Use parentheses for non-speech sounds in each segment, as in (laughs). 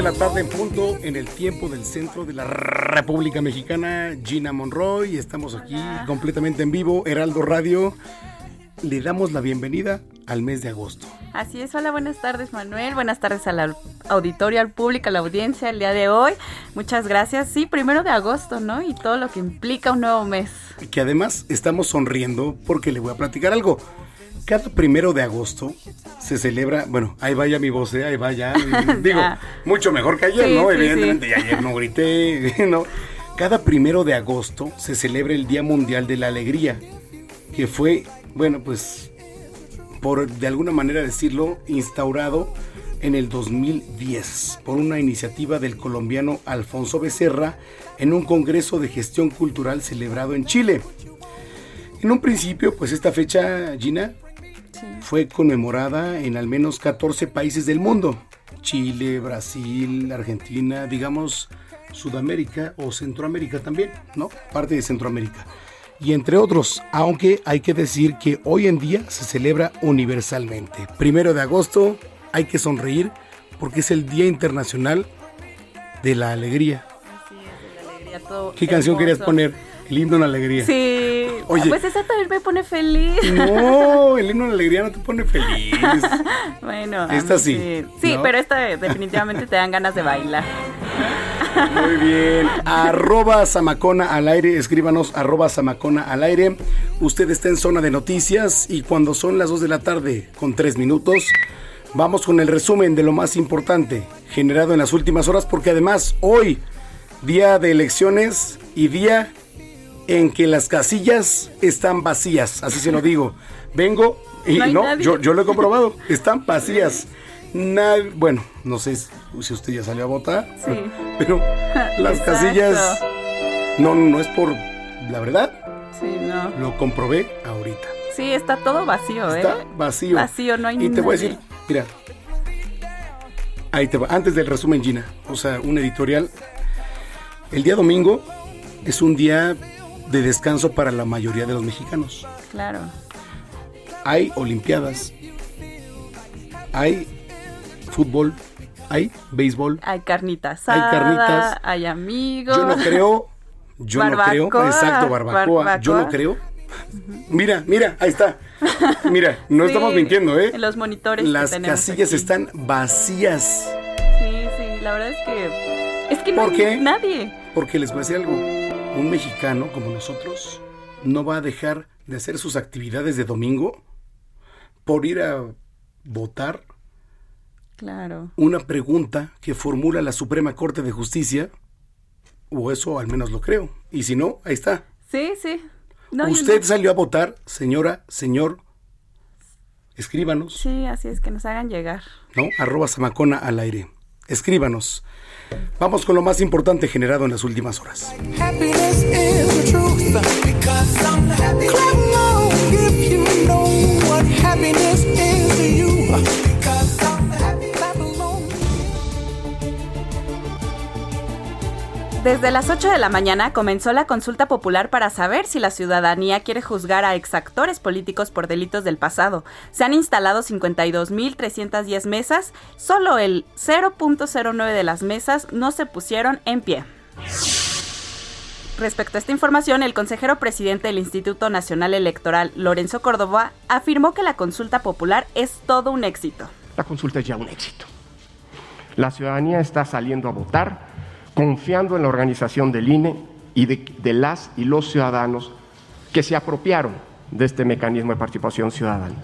De la tarde en punto en el tiempo del centro de la República Mexicana, Gina Monroy, estamos aquí completamente en vivo, Heraldo Radio. Le damos la bienvenida al mes de agosto. Así es, hola, buenas tardes Manuel, buenas tardes al auditorio, al público, a la audiencia el día de hoy. Muchas gracias. Sí, primero de agosto, ¿no? Y todo lo que implica un nuevo mes. Que además estamos sonriendo porque le voy a platicar algo. Cada primero de agosto se celebra, bueno, ahí vaya mi voz, ¿eh? ahí vaya. (laughs) Digo, mucho mejor que ayer, Sí, ¿no? sí, Evidentemente, sí. y ayer no grité, (laughs) ¿no? Cada primero de agosto se celebra el Día Mundial de la Alegría, que fue, bueno, pues, por de alguna manera decirlo, instaurado en el 2010 por una iniciativa del colombiano Alfonso Becerra en un congreso de gestión cultural celebrado en Chile. En un principio, pues esta fecha, Gina, fue conmemorada en al menos 14 países del mundo. Chile, Brasil, Argentina, digamos Sudamérica o Centroamérica también, ¿no? Parte de Centroamérica. Y entre otros, aunque hay que decir que hoy en día se celebra universalmente. Primero de agosto hay que sonreír porque es el Día Internacional de la Alegría. Así es, la alegría, todo ¿Qué canción querías poner? El himno a la alegría. Sí, Oye. pues esa también me pone feliz. No, el himno a la alegría no te pone feliz. (laughs) Bueno, Esta sí, Sí, ¿no? pero esta definitivamente te dan ganas de bailar. Muy bien. Arroba Samacona al aire. Escríbanos arroba Samacona al aire. Usted está en zona de noticias y cuando son las 2 de la tarde con 3 minutos, vamos con el resumen de lo más importante generado en las últimas horas porque además hoy, día de elecciones y día en que las casillas están vacías. Así se lo digo. Vengo y No yo, yo lo he comprobado. (laughs) Están vacías. Bueno, no sé si usted ya salió a votar. Sí. (laughs) Pero (laughs) las Exacto. casillas. No, no es por. La verdad, Sí, no. lo comprobé ahorita. Sí, está todo vacío, ¿eh? Está vacío. Vacío, no hay Y te voy a decir, mira. Ahí te va. Antes del resumen, Gina. O sea, un editorial. El día domingo es un día de descanso para la mayoría de los mexicanos. Claro. Hay olimpiadas. Hay fútbol. Hay béisbol. Hay carnita Hay carnitas. hay amigos. Yo no creo. Yo no creo. Exacto, barbacoa. Yo no creo. Mira, mira, ahí está. Mira, no (laughs) Sí, estamos mintiendo, ¿eh? los monitores Las casillas aquí. están vacías. Sí, sí, la verdad es que. Es que no ¿Por hay qué? nadie. Porque les voy a decir algo. Un mexicano como nosotros no va a dejar de hacer sus actividades de domingo por ir a votar Claro. una pregunta que formula la Suprema Corte de Justicia. O eso al menos lo creo. Y si no, ahí está. Sí, sí. No, Usted no. salió a votar, señora, señor. Escríbanos, Sí, así es que nos hagan llegar. ¿no? Arroba Samacona al aire. Escríbanos. Vamos con lo más importante generado en las últimas horas. Desde las 8 de la mañana comenzó la consulta popular para saber si la ciudadanía quiere juzgar a exactores políticos por delitos del pasado. Se han instalado 52.310 mesas, solo el 0.09 de las mesas no se pusieron en pie. Respecto a esta información, el consejero presidente del Instituto Nacional Electoral, Lorenzo Córdoba, afirmó que la consulta popular es todo un éxito. La consulta es ya un éxito. La ciudadanía está saliendo a votar confiando en la organización del INE y de, las y los ciudadanos que se apropiaron de este mecanismo de participación ciudadana.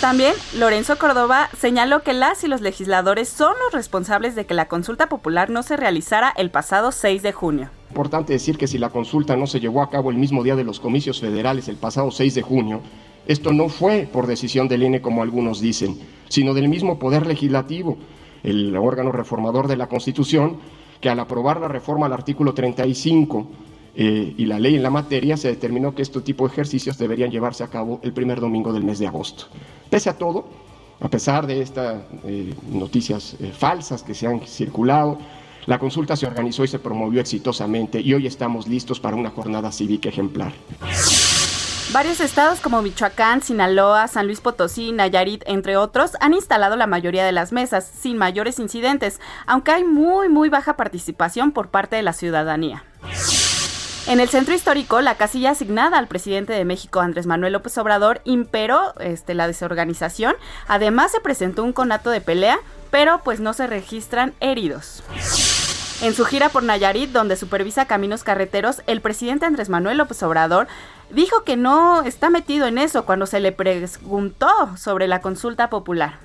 También Lorenzo Córdoba señaló que las y los legisladores son los responsables de que la consulta popular no se realizara el pasado 6 de junio. Importante decir que si la consulta no se llevó a cabo el mismo día de los comicios federales, el pasado 6 de junio, esto no fue por decisión del INE como algunos dicen, sino del mismo Poder Legislativo, el órgano reformador de la Constitución, que al aprobar la reforma al artículo 35 eh, y la ley en la materia, se determinó que este tipo de ejercicios deberían llevarse a cabo el primer domingo del mes de agosto. Pese a todo, a pesar de estas eh, noticias eh, falsas que se han circulado, la consulta se organizó y se promovió exitosamente y hoy estamos listos para una jornada cívica ejemplar. Varios estados como Michoacán, Sinaloa, San Luis Potosí, Nayarit, entre otros, han instalado la mayoría de las mesas sin mayores incidentes, aunque hay muy, muy baja participación por parte de la ciudadanía. En el centro histórico, la casilla asignada al presidente de México, Andrés Manuel López Obrador, imperó este, la desorganización. Además, se presentó un conato de pelea, pero pues no se registran heridos. En su gira por Nayarit, donde supervisa caminos carreteros, el presidente Andrés Manuel López Obrador dijo que no está metido en eso cuando se le preguntó sobre la consulta popular.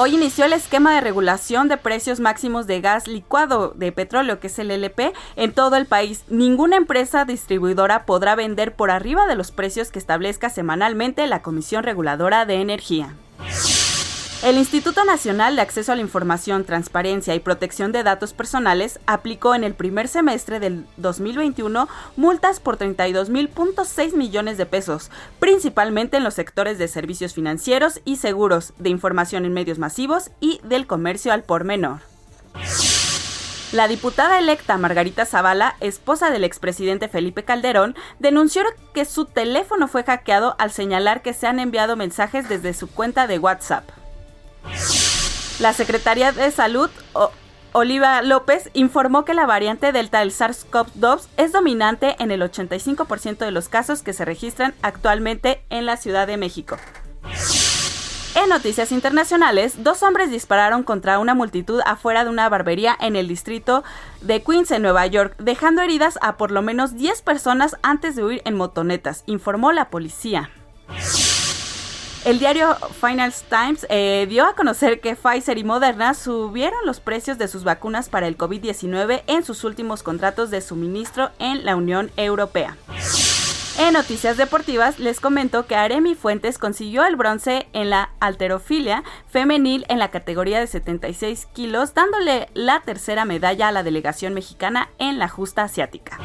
Hoy inició el esquema de regulación de precios máximos de gas licuado de petróleo, que es el LP, en todo el país. Ninguna empresa distribuidora podrá vender por arriba de los precios que establezca semanalmente la Comisión Reguladora de Energía. El Instituto Nacional de Acceso a la Información, Transparencia y Protección de Datos Personales aplicó en el primer semestre del 2021 multas por 32.6 millones de pesos, principalmente en los sectores de servicios financieros y seguros, de información en medios masivos y del comercio al por menor. La diputada electa Margarita Zavala, esposa del expresidente Felipe Calderón, denunció que su teléfono fue hackeado al señalar que se han enviado mensajes desde su cuenta de WhatsApp. La Secretaría de Salud, Oliva López, informó que la variante Delta del SARS-CoV-2 es dominante en el 85% de los casos que se registran actualmente en la Ciudad de México. En noticias internacionales, dos hombres dispararon contra una multitud afuera de una barbería en el distrito de Queens, en Nueva York, dejando heridas a por lo menos 10 personas antes de huir en motonetas, informó la policía. El diario Finance Times eh, dio a conocer que Pfizer y Moderna subieron los precios de sus vacunas para el COVID-19 en sus últimos contratos de suministro en la Unión Europea. En noticias deportivas les comento que Aremi Fuentes consiguió el bronce en la alterofilia femenil en la categoría de 76 kilos, dándole la tercera medalla a la delegación mexicana en la justa asiática.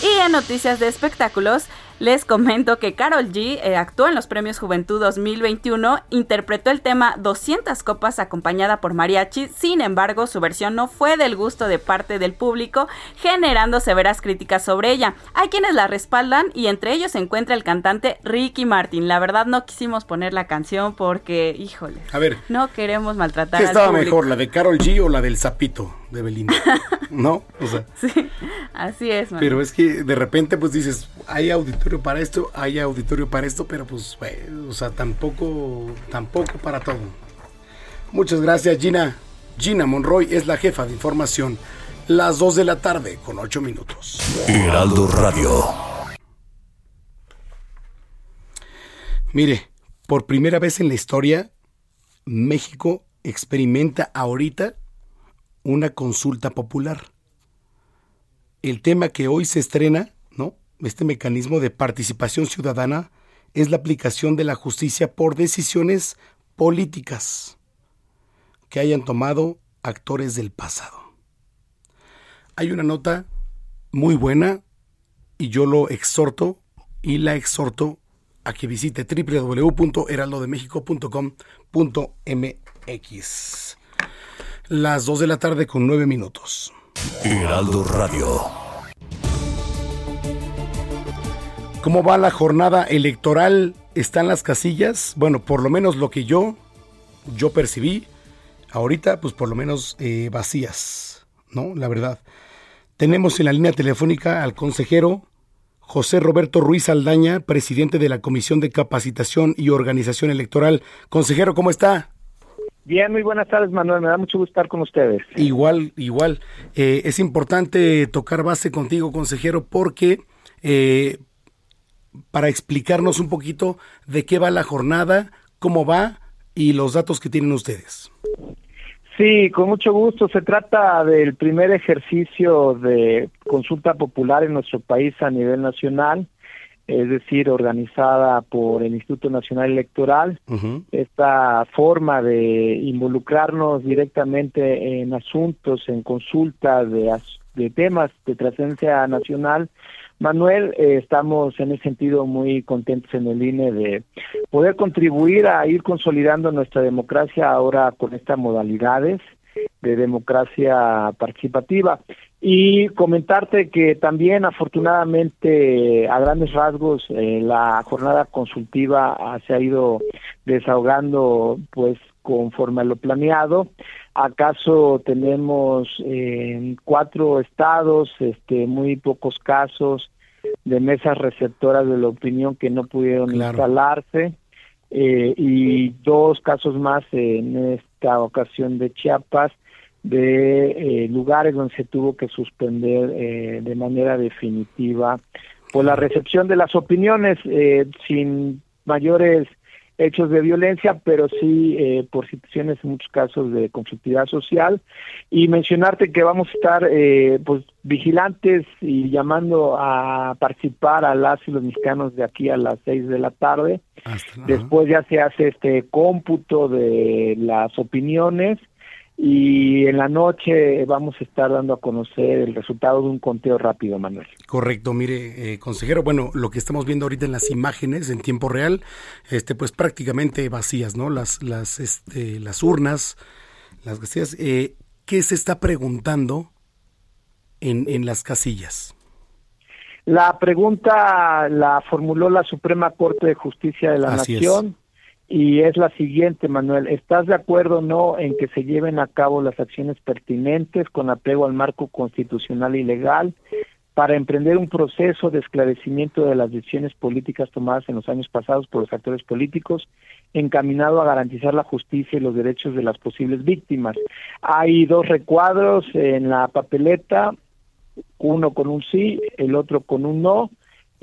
Y en noticias de espectáculos, les comento que Carol G eh, actuó en los Premios Juventud 2021, interpretó el tema 200 copas acompañada por mariachi, sin embargo su versión no fue del gusto de parte del público, generando severas críticas sobre ella. Hay quienes la respaldan y entre ellos se encuentra el cantante Ricky Martin. La verdad no quisimos poner la canción porque, híjole, a ver, no queremos maltratar ¿qué estaba mejor, la de Carol G o la del Zapito de Belinda? ¿No? O sea, (laughs) sí, así es. Pero es que de repente pues dices, hay auditorio para esto, hay auditorio para esto, pero pues, o sea, tampoco, tampoco para todo. Muchas gracias, Gina. Gina Monroy es la jefa de información. Las 2 de la tarde con 8 minutos. Heraldo Radio. Mire, por primera vez en la historia, México experimenta ahorita una consulta popular. El tema que hoy se estrena este mecanismo de participación ciudadana es la aplicación de la justicia por decisiones políticas que hayan tomado actores del pasado. Hay una nota muy buena y yo lo exhorto y la exhorto a que visite www.heraldodemexico.com.mx. Las 2 de la tarde con 9 minutos. Heraldo Radio. ¿Cómo va la jornada electoral? ¿Están las casillas? Bueno, por lo menos lo que yo, yo percibí, ahorita pues por lo menos eh, vacías, ¿no? La verdad. Tenemos en la línea telefónica al consejero José Roberto Ruiz Aldaña, presidente de la Comisión de Capacitación y Organización Electoral. Consejero, ¿cómo está? Bien, muy buenas tardes, Manuel. Me da mucho gusto estar con ustedes. Igual, igual. Eh, es importante tocar base contigo, consejero, porque eh, para explicarnos un poquito de qué va la jornada, cómo va y los datos que tienen ustedes. Sí, con mucho gusto. Se trata del primer ejercicio de consulta popular en nuestro país a nivel nacional, es decir, organizada por el Instituto Nacional Electoral. Esta forma de involucrarnos directamente en asuntos, en consultas de, de temas de trascendencia nacional, Manuel, eh, estamos en ese sentido muy contentos en el INE de poder contribuir a ir consolidando nuestra democracia ahora con estas modalidades de democracia participativa. Y comentarte que también afortunadamente a grandes rasgos eh, la jornada consultiva se ha ido desahogando pues conforme a lo planeado. ¿Acaso tenemos eh, cuatro estados, este, muy pocos casos de mesas receptoras de la opinión que no pudieron instalarse? Eh, y dos casos más en esta ocasión de Chiapas, de eh, lugares donde se tuvo que suspender de manera definitiva por la recepción de las opiniones sin mayores hechos de violencia, pero sí eh, por situaciones en muchos casos de conflictividad social. Y mencionarte que vamos a estar eh, pues vigilantes y llamando a participar a las y los mexicanos de aquí a las seis de la tarde. Después ya se hace este cómputo de las opiniones y en la noche vamos a estar dando a conocer el resultado de un conteo rápido, Manuel. Correcto, mire, eh, consejero, bueno, lo que estamos viendo ahorita en las imágenes en tiempo real, este, pues prácticamente vacías, ¿no? Las, las, este, las urnas, las casillas. Eh, ¿Qué se está preguntando en, en las casillas? La pregunta la formuló la Suprema Corte de Justicia de la Nación y es la siguiente, Manuel. ¿Estás de acuerdo o no en que se lleven a cabo las acciones pertinentes con apego al marco constitucional y legal para emprender un proceso de esclarecimiento de las decisiones políticas tomadas en los años pasados por los actores políticos encaminado a garantizar la justicia y los derechos de las posibles víctimas? Hay dos recuadros en la papeleta, uno con un sí, el otro con un no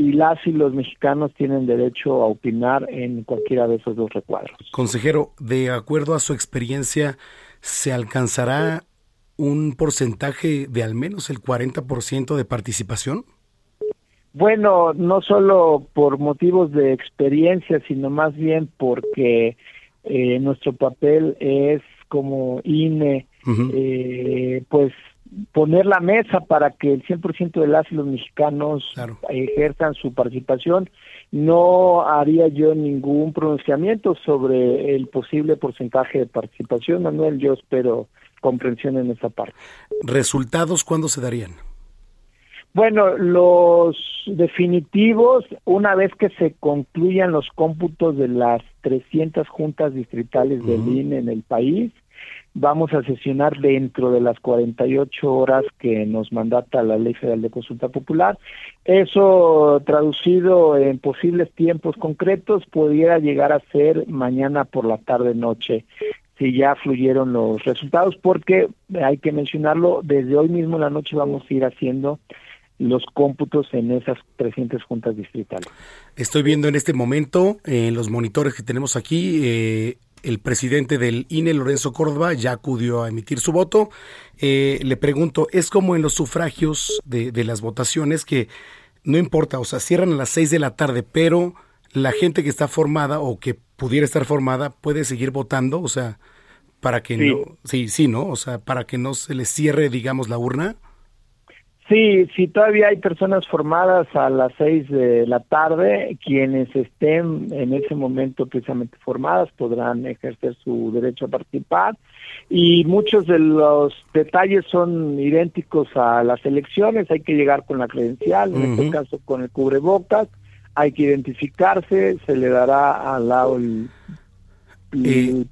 y las y los mexicanos tienen derecho a opinar en cualquiera de esos dos recuadros. Consejero, de acuerdo a su experiencia, ¿se alcanzará un porcentaje de al menos el 40% de participación? Bueno, no solo por motivos de experiencia, sino más bien porque eh, nuestro papel es como INE, eh, pues poner la mesa para que el 100% de las y los mexicanos ejerzan su participación. No haría yo ningún pronunciamiento sobre el posible porcentaje de participación, Manuel. Yo espero comprensión en esa parte. ¿Resultados cuándo se darían? Bueno, los definitivos, una vez que se concluyan los cómputos de las 300 juntas distritales del INE en el país, vamos a sesionar dentro de las 48 horas que nos mandata la Ley Federal de Consulta Popular. Eso traducido en posibles tiempos concretos pudiera llegar a ser mañana por la tarde noche si ya fluyeron los resultados porque hay que mencionarlo desde hoy mismo en la noche vamos a ir haciendo los cómputos en esas 300 juntas distritales. Estoy viendo en este momento en los monitores que tenemos aquí eh, el presidente del INE, Lorenzo Córdoba, ya acudió a emitir su voto. Eh, le pregunto, ¿es como en los sufragios de, las votaciones que no importa, o sea, cierran a las seis de la tarde, pero la gente que está formada o que pudiera estar formada puede seguir votando, o sea, para que no, sí, sí, ¿no? O sea, para que no se le cierre, digamos, la urna. Sí, sí, todavía hay personas formadas a las seis de la tarde, quienes estén en ese momento precisamente formadas podrán ejercer su derecho a participar. Y muchos de los detalles son idénticos a las elecciones, hay que llegar con la credencial, en este caso con el cubrebocas, hay que identificarse, se le dará al lado el, el,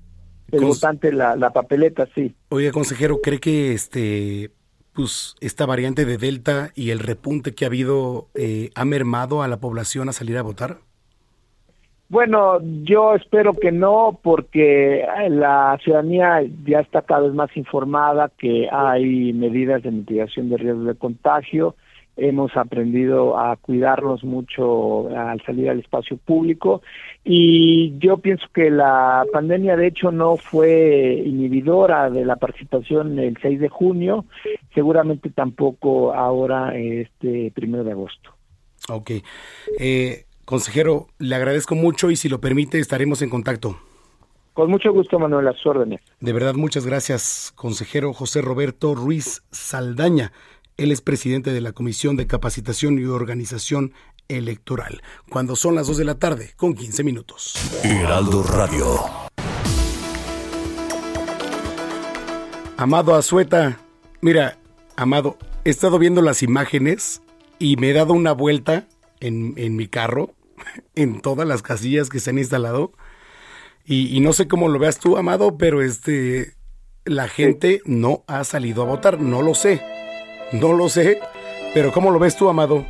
votante la, la papeleta, sí. Oye, consejero, ¿cree que este pues esta variante de Delta y el repunte que ha habido eh, ha mermado a la población a salir a votar? Bueno, yo espero que no, porque la ciudadanía ya está cada vez más informada que hay medidas de mitigación de riesgos de contagio hemos aprendido a cuidarnos mucho al salir al espacio público y yo pienso que la pandemia de hecho no fue inhibidora de la participación el 6 de junio, seguramente tampoco ahora este primero de agosto. Ok. Eh, consejero, le agradezco mucho y si lo permite estaremos en contacto. Con mucho gusto, Manuel, a sus órdenes. De verdad, muchas gracias, consejero José Roberto Ruiz Saldaña. Él es presidente de la Comisión de Capacitación y Organización Electoral. Cuando son las 2 de la tarde, con 15 minutos. Heraldo Radio. Amado Azueta, mira, Amado, he estado viendo las imágenes y me he dado una vuelta en, en mi carro, (laughs) en todas las casillas que se han instalado. Y, y, no sé cómo lo veas tú, Amado, pero este, la gente no ha salido a votar, no lo sé. No lo sé, pero ¿cómo lo ves tú, Amado?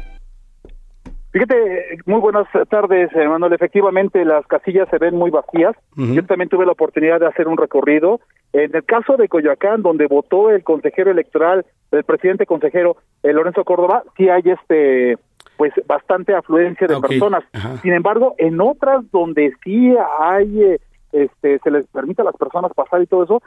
Fíjate, muy buenas tardes, Manuel. Efectivamente, las casillas se ven muy vacías. Yo también tuve la oportunidad de hacer un recorrido. En el caso de Coyoacán, donde votó el consejero electoral, el presidente consejero eh, Lorenzo Córdoba, sí hay este pues bastante afluencia de personas. Sin embargo, en otras donde sí hay eh, este se les permite a las personas pasar y todo eso,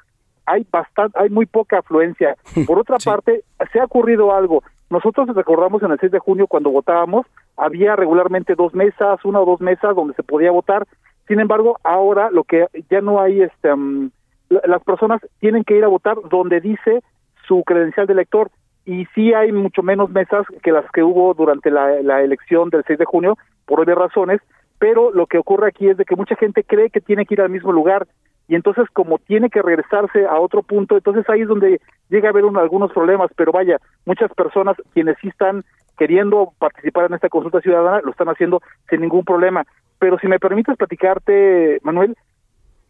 hay bastante, hay muy poca afluencia. (laughs) Por otra parte, se ha ocurrido algo. Nosotros recordamos en el 6 de junio cuando votábamos, había regularmente dos mesas, una o dos mesas donde se podía votar. Sin embargo, ahora lo que ya no hay, este, mm, las personas tienen que ir a votar donde dice su credencial de elector y sí hay mucho menos mesas que las que hubo durante la, la elección del 6 de junio, por obvias razones, pero lo que ocurre aquí es de que mucha gente cree que tiene que ir al mismo lugar y entonces como tiene que regresarse a otro punto, entonces ahí es donde llega a haber algunos problemas, pero vaya, muchas personas quienes sí están queriendo participar en esta consulta ciudadana lo están haciendo sin ningún problema. Pero si me permites platicarte, Manuel,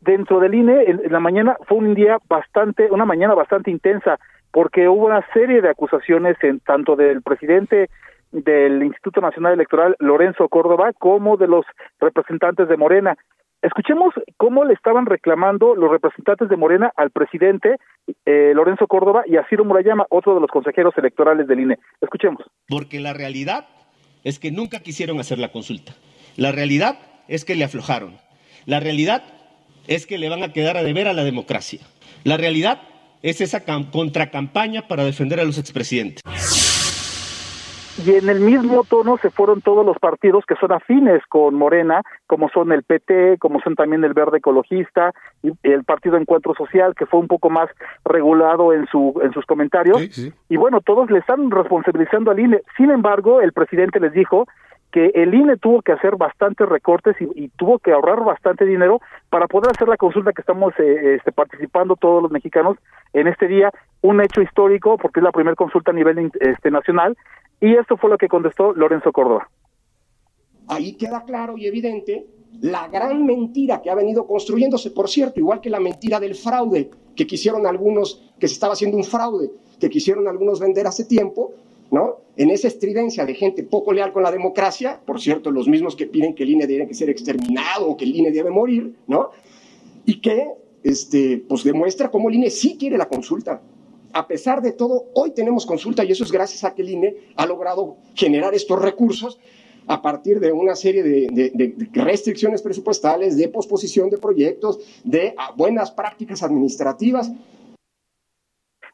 dentro del INE en, la mañana fue un día bastante, una mañana bastante intensa, porque hubo una serie de acusaciones en tanto del presidente del Instituto Nacional Electoral Lorenzo Córdoba como de los representantes de Morena. Escuchemos cómo le estaban reclamando los representantes de Morena al presidente eh, Lorenzo Córdoba y a Ciro Murayama, otro de los consejeros electorales del INE. Escuchemos. Porque la realidad es que nunca quisieron hacer la consulta. La realidad es que le aflojaron. La realidad es que le van a quedar a deber a la democracia. La realidad es esa contracampaña para defender a los expresidentes y en el mismo tono se fueron todos los partidos que son afines con Morena, como son el PT, como son también el Verde Ecologista y el Partido Encuentro Social, que fue un poco más regulado en su en sus comentarios. Y bueno, todos le están responsabilizando al INE. Sin embargo, el presidente les dijo que el INE tuvo que hacer bastantes recortes y, tuvo que ahorrar bastante dinero para poder hacer la consulta que estamos eh, este, participando todos los mexicanos en este día, un hecho histórico porque es la primera consulta a nivel este, nacional y esto fue lo que contestó Lorenzo Córdoba. Ahí queda claro y evidente la gran mentira que ha venido construyéndose, por cierto, igual que la mentira del fraude que quisieron algunos, que se estaba haciendo un fraude, que quisieron algunos vender hace tiempo, ¿no? En esa estridencia de gente poco leal con la democracia, por cierto, los mismos que piden que el INE debe que ser exterminado o que el INE debe morir, ¿no? Y que, este, pues demuestra cómo el INE sí quiere la consulta, a pesar de todo, hoy tenemos consulta y eso es gracias a que el INE ha logrado generar estos recursos a partir de una serie de, restricciones presupuestales, de posposición de proyectos, de ah, buenas prácticas administrativas.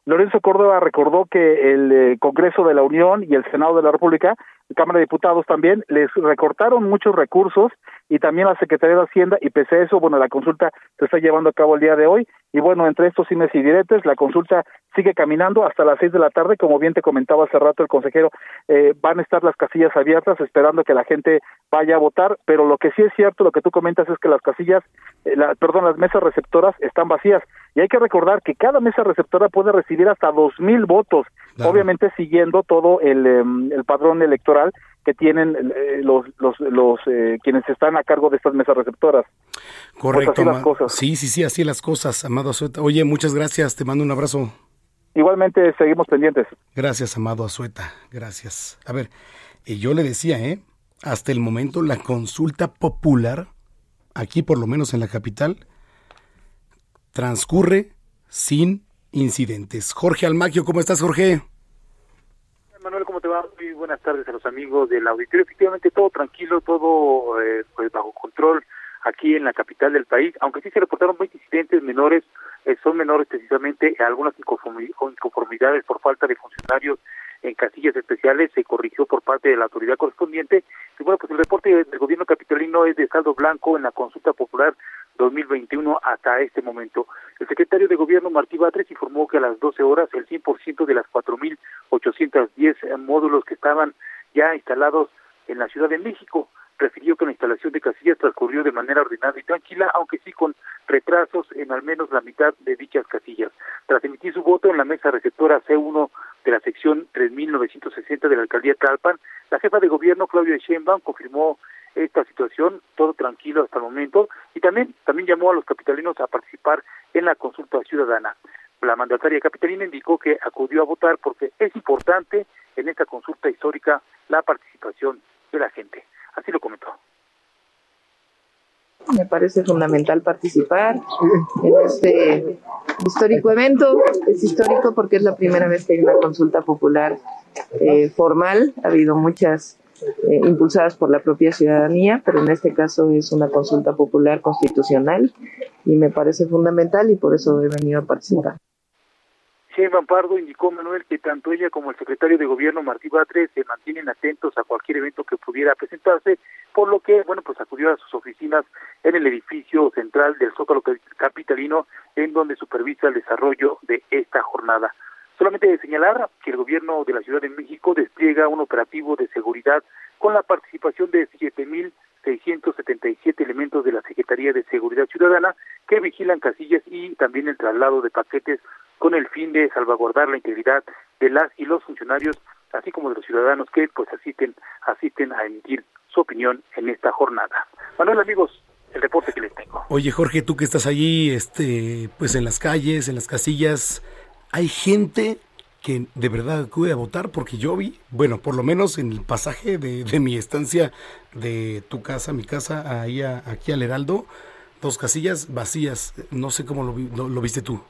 Lorenzo Córdoba recordó que el eh, Congreso de la Unión y el Senado de la República Cámara de Diputados también, les recortaron muchos recursos y también la Secretaría de Hacienda y pese a eso, bueno, la consulta se está llevando a cabo el día de hoy y bueno, entre estos cines y diretes, la consulta sigue caminando hasta las seis de la tarde, como bien te comentaba hace rato el consejero, eh, van a estar las casillas abiertas esperando que la gente vaya a votar, pero lo que sí es cierto, lo que tú comentas es que las casillas, eh, la, perdón, las mesas receptoras están vacías. Y hay que recordar que cada mesa receptora puede recibir hasta dos mil votos, obviamente siguiendo todo el, em, el padrón electoral que tienen eh, los los, los eh, quienes están a cargo de estas mesas receptoras. Correcto. Pues así las cosas. Sí, sí, sí, así las cosas, Amado Azueta. Oye, muchas gracias, te mando un abrazo. Igualmente seguimos pendientes. Gracias, Amado Azueta, gracias. A ver, y yo le decía, ¿eh? Hasta el momento la consulta popular, aquí por lo menos en la capital, transcurre sin incidentes. Jorge Almaquio, ¿cómo estás, Jorge? Muy buenas tardes a los amigos del auditorio. Efectivamente, todo tranquilo, todo eh, pues bajo control aquí en la capital del país, aunque sí se reportaron 20 incidentes menores, eh, son menores precisamente algunas inconformidades por falta de funcionarios en casillas especiales, se corrigió por parte de la autoridad correspondiente. Y bueno, pues el reporte del gobierno capitalino es de saldo blanco en la consulta popular 2021 hasta este momento. El secretario de Gobierno Martí Batres informó que a las 12 horas el 100% de las 4.810 módulos que estaban ya instalados en la Ciudad de México refirió que la instalación de casillas transcurrió de manera ordenada y tranquila, aunque sí con retrasos en al menos la mitad de dichas casillas. Tras emitir su voto en la mesa receptora C1 de la sección 3960 de la alcaldía Talpan, la jefa de gobierno Claudia Sheinbaum confirmó esta situación, todo tranquilo hasta el momento, y también, también llamó a los capitalinos a participar en la consulta ciudadana. La mandataria capitalina indicó que acudió a votar porque es importante en esta consulta histórica la participación de la gente. Así lo comentó. Me parece fundamental participar en este histórico evento. Es histórico porque es la primera vez que hay una consulta popular eh, formal. Ha habido muchas eh, impulsadas por la propia ciudadanía, pero en este caso es una consulta popular constitucional y me parece fundamental y por eso he venido a participar. Sheinbaum Pardo indicó, Manuel, que tanto ella como el secretario de Gobierno, Martí Batres, se mantienen atentos a cualquier evento que pudiera presentarse, por lo que, bueno, pues acudió a sus oficinas en el edificio central del Zócalo Capitalino, en donde supervisa el desarrollo de esta jornada. Solamente señalar que el gobierno de la Ciudad de México despliega un operativo de seguridad con la participación de 7.677 elementos de la Secretaría de Seguridad Ciudadana que vigilan casillas y también el traslado de paquetes con el fin de salvaguardar la integridad de las y los funcionarios, así como de los ciudadanos que pues asisten asisten a emitir su opinión en esta jornada. Manuel, amigos, el reporte que les tengo. Oye, Jorge, tú que estás allí, este, pues en las calles, en las casillas, hay gente que de verdad acude a votar porque yo vi, bueno, por lo menos en el pasaje de, mi estancia de tu casa, mi casa, ahí aquí al Heraldo, dos casillas vacías. No sé cómo lo, lo, viste tú.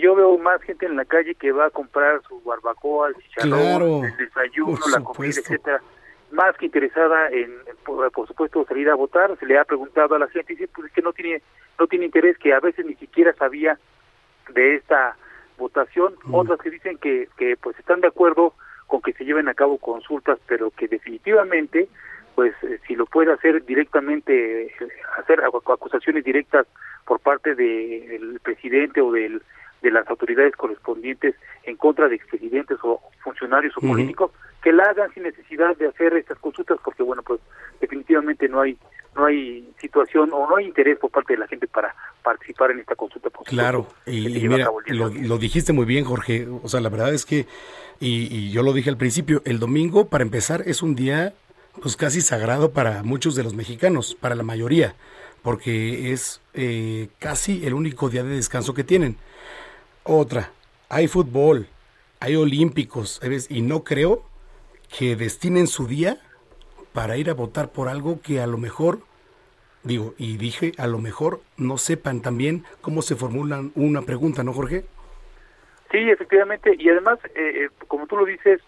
Yo veo más gente en la calle que va a comprar su barbacoa, el chicharrón, el desayuno, la comida, etcétera. Más que interesada en, por, por, supuesto, salir a votar. Se le ha preguntado a la gente y dice, pues es que no tiene, no tiene interés, que a veces ni siquiera sabía de esta votación, otras que dicen que, que pues están de acuerdo con que se lleven a cabo consultas, pero que definitivamente, pues eh, si lo puede hacer directamente, eh, hacer acusaciones directas por parte del presidente o del, de las autoridades correspondientes en contra de expresidentes o funcionarios o políticos, que la hagan sin necesidad de hacer estas consultas, porque bueno, pues definitivamente no hay no hay situación o no hay interés por parte de la gente para participar en esta consulta. Claro, y, mira, lo, dijiste muy bien, Jorge. O sea, la verdad es que, y, yo lo dije al principio, el domingo, para empezar, es un día pues casi sagrado para muchos de los mexicanos, para la mayoría, porque es eh, casi el único día de descanso que tienen. Otra, hay fútbol, hay olímpicos, y no creo que destinen su día para ir a votar por algo que a lo mejor Digo, y dije, a lo mejor no sepan también cómo se formulan una pregunta, ¿no, Jorge? Sí, efectivamente, y además, eh, eh, como tú lo dices,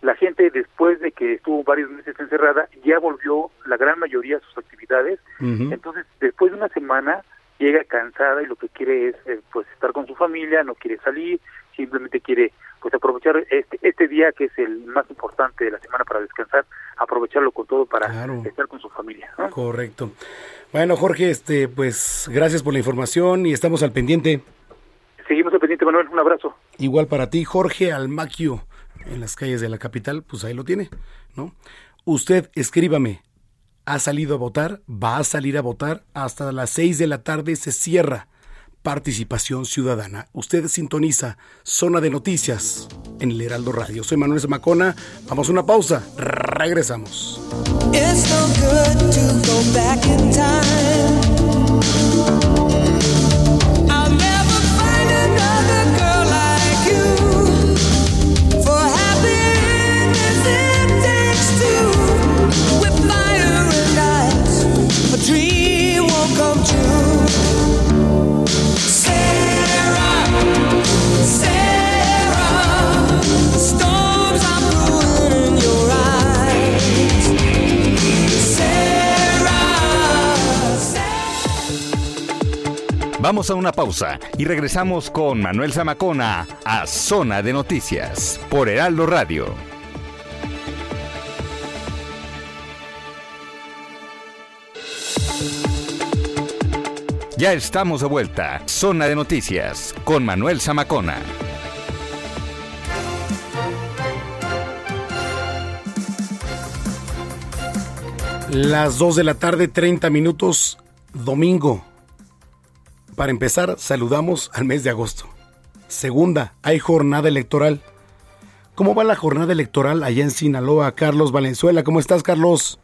la gente después de que estuvo varios meses encerrada ya volvió la gran mayoría a sus actividades, entonces después de una semana llega cansada y lo que quiere es eh, pues estar con su familia, no quiere salir, simplemente quiere pues aprovechar este, este día que es el más importante de la semana para descansar, aprovecharlo con todo para estar con su familia. Correcto. Bueno, Jorge, este, pues gracias por la información y estamos al pendiente. Seguimos al pendiente, Manuel. Un abrazo. Igual para ti, Jorge Almaquio, en las calles de la capital, pues ahí lo tiene, ¿no? Usted escríbame, ¿ha salido a votar? ¿Va a salir a votar? Hasta las seis de la tarde se cierra participación ciudadana. Usted sintoniza Zona de Noticias en el Heraldo Radio. Soy Manuel Zamacona. Vamos a una pausa. Regresamos. Vamos a una pausa y regresamos con Manuel Zamacona a Zona de Noticias por Heraldo Radio. Ya estamos de vuelta. Zona de Noticias con Manuel Zamacona. Las 2 de la tarde, 30 minutos, domingo. Para empezar, saludamos al mes de agosto. Segunda, hay jornada electoral. ¿Cómo va la jornada electoral allá en Sinaloa? Carlos Valenzuela, ¿cómo estás, Carlos?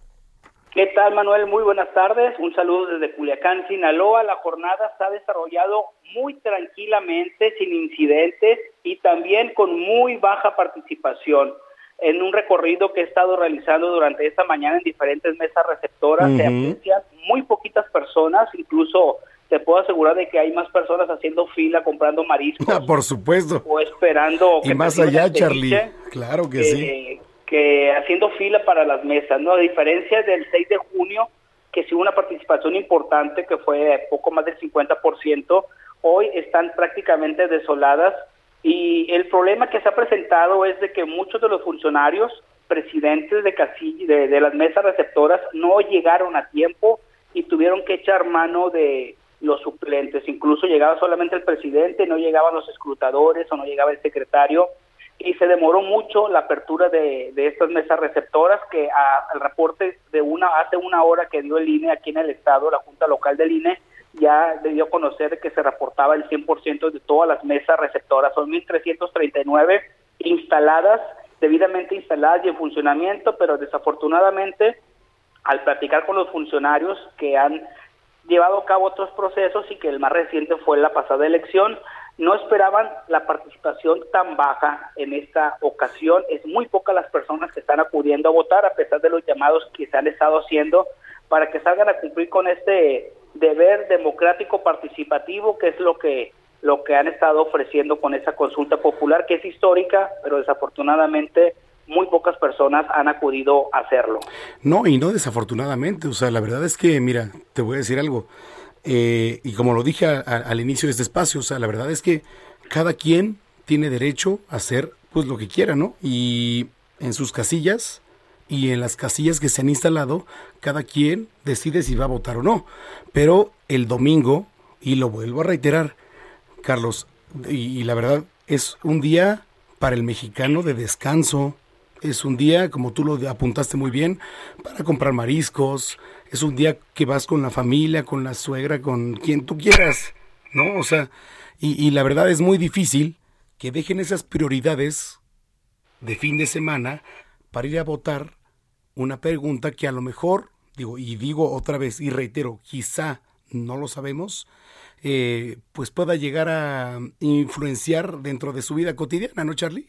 ¿Qué tal, Manuel? Muy buenas tardes. Un saludo desde Culiacán, Sinaloa. La jornada se ha desarrollado muy tranquilamente, sin incidentes y también con muy baja participación. En un recorrido que he estado realizando durante esta mañana en diferentes mesas receptoras, se aprecian muy poquitas personas, incluso te puedo asegurar de que hay más personas haciendo fila comprando mariscos. (laughs) Por supuesto. O esperando. Y más allá, Charlie. Claro que, sí. Que haciendo fila para las mesas, ¿no? A diferencia del 6 de junio, que sí hubo una participación importante, que fue poco más del 50%, hoy están prácticamente desoladas. Y el problema que se ha presentado es de que muchos de los funcionarios, presidentes de, casilla, de, de las mesas receptoras, no llegaron a tiempo y tuvieron que echar mano de los suplentes. Incluso llegaba solamente el presidente, no llegaban los escrutadores o no llegaba el secretario y se demoró mucho la apertura de, estas mesas receptoras que al reporte de una hace una hora que dio el INE aquí en el estado, la Junta Local del INE, ya a conocer que se reportaba el 100% de todas las mesas receptoras. Son 1.339 instaladas, debidamente instaladas y en funcionamiento, pero desafortunadamente al platicar con los funcionarios que han llevado a cabo otros procesos y que el más reciente fue la pasada elección. No esperaban la participación tan baja en esta ocasión. Es muy poca las personas que están acudiendo a votar a pesar de los llamados que se han estado haciendo para que salgan a cumplir con este deber democrático participativo que es lo que lo que han estado ofreciendo con esa consulta popular que es histórica, pero desafortunadamente muy pocas personas han acudido a hacerlo. No, y no desafortunadamente, o sea, la verdad es que, mira, te voy a decir algo, eh, y como lo dije al inicio de este espacio, o sea, la verdad es que cada quien tiene derecho a hacer pues lo que quiera, ¿no? Y en sus casillas y en las casillas que se han instalado, cada quien decide si va a votar o no. Pero el domingo, y lo vuelvo a reiterar, Carlos, y la verdad es un día para el mexicano de descanso, es un día, como tú lo apuntaste muy bien, para comprar mariscos, es un día que vas con la familia, con la suegra, con quien tú quieras, ¿no? O sea, y, la verdad es muy difícil que dejen esas prioridades de fin de semana para ir a votar una pregunta que a lo mejor, digo, y digo otra vez y reitero, quizá no lo sabemos, eh, pues pueda llegar a influenciar dentro de su vida cotidiana, ¿no, Charlie?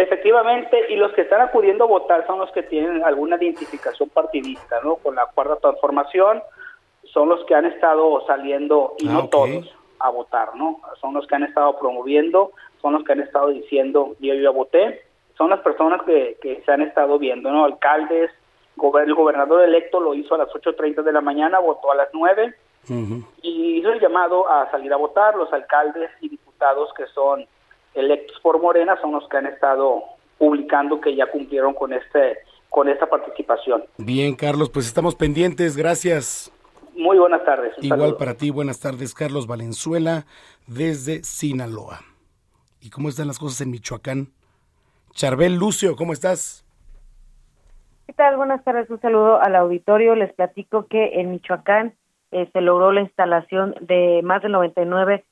Efectivamente, y los que están acudiendo a votar son los que tienen alguna identificación partidista, ¿no? Con la cuarta transformación, son los que han estado saliendo, y no ah, todos, a votar, ¿no? Son los que han estado promoviendo, son los que han estado diciendo, yo ya voté, son las personas que, que se han estado viendo, ¿no? Alcaldes, el gobernador electo lo hizo a las 8.30 de la mañana, votó a las 9, y hizo el llamado a salir a votar, los alcaldes y diputados que son electos por Morena son los que han estado publicando que ya cumplieron con este con esta participación. Bien, Carlos, pues estamos pendientes. Gracias. Muy buenas tardes. Igual para ti, buenas tardes, Carlos Valenzuela, desde Sinaloa. ¿Y cómo están las cosas en Michoacán? Charbel Lucio, ¿cómo estás? ¿Qué tal? Buenas tardes, un saludo al auditorio. Les platico que en Michoacán eh, se logró la instalación de más del 99%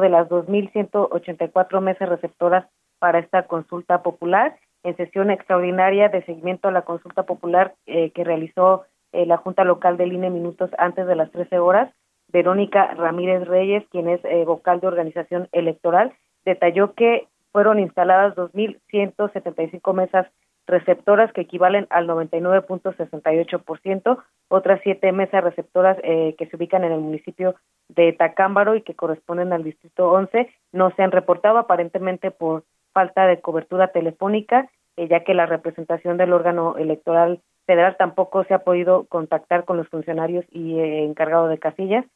de las 2.184 mesas receptoras para esta consulta popular en sesión extraordinaria de seguimiento a la consulta popular eh, que realizó eh, la Junta Local del INE minutos antes de las 13 horas. Verónica Ramírez Reyes, quien es vocal de organización electoral, detalló que fueron instaladas 2.175 mesas receptoras que equivalen al 99.68%, otras siete mesas receptoras eh, que se ubican en el municipio de Tacámbaro y que corresponden al distrito 11 no se han reportado aparentemente por falta de cobertura telefónica, eh, ya que la representación del órgano electoral federal tampoco se ha podido contactar con los funcionarios y eh, encargado de casillas.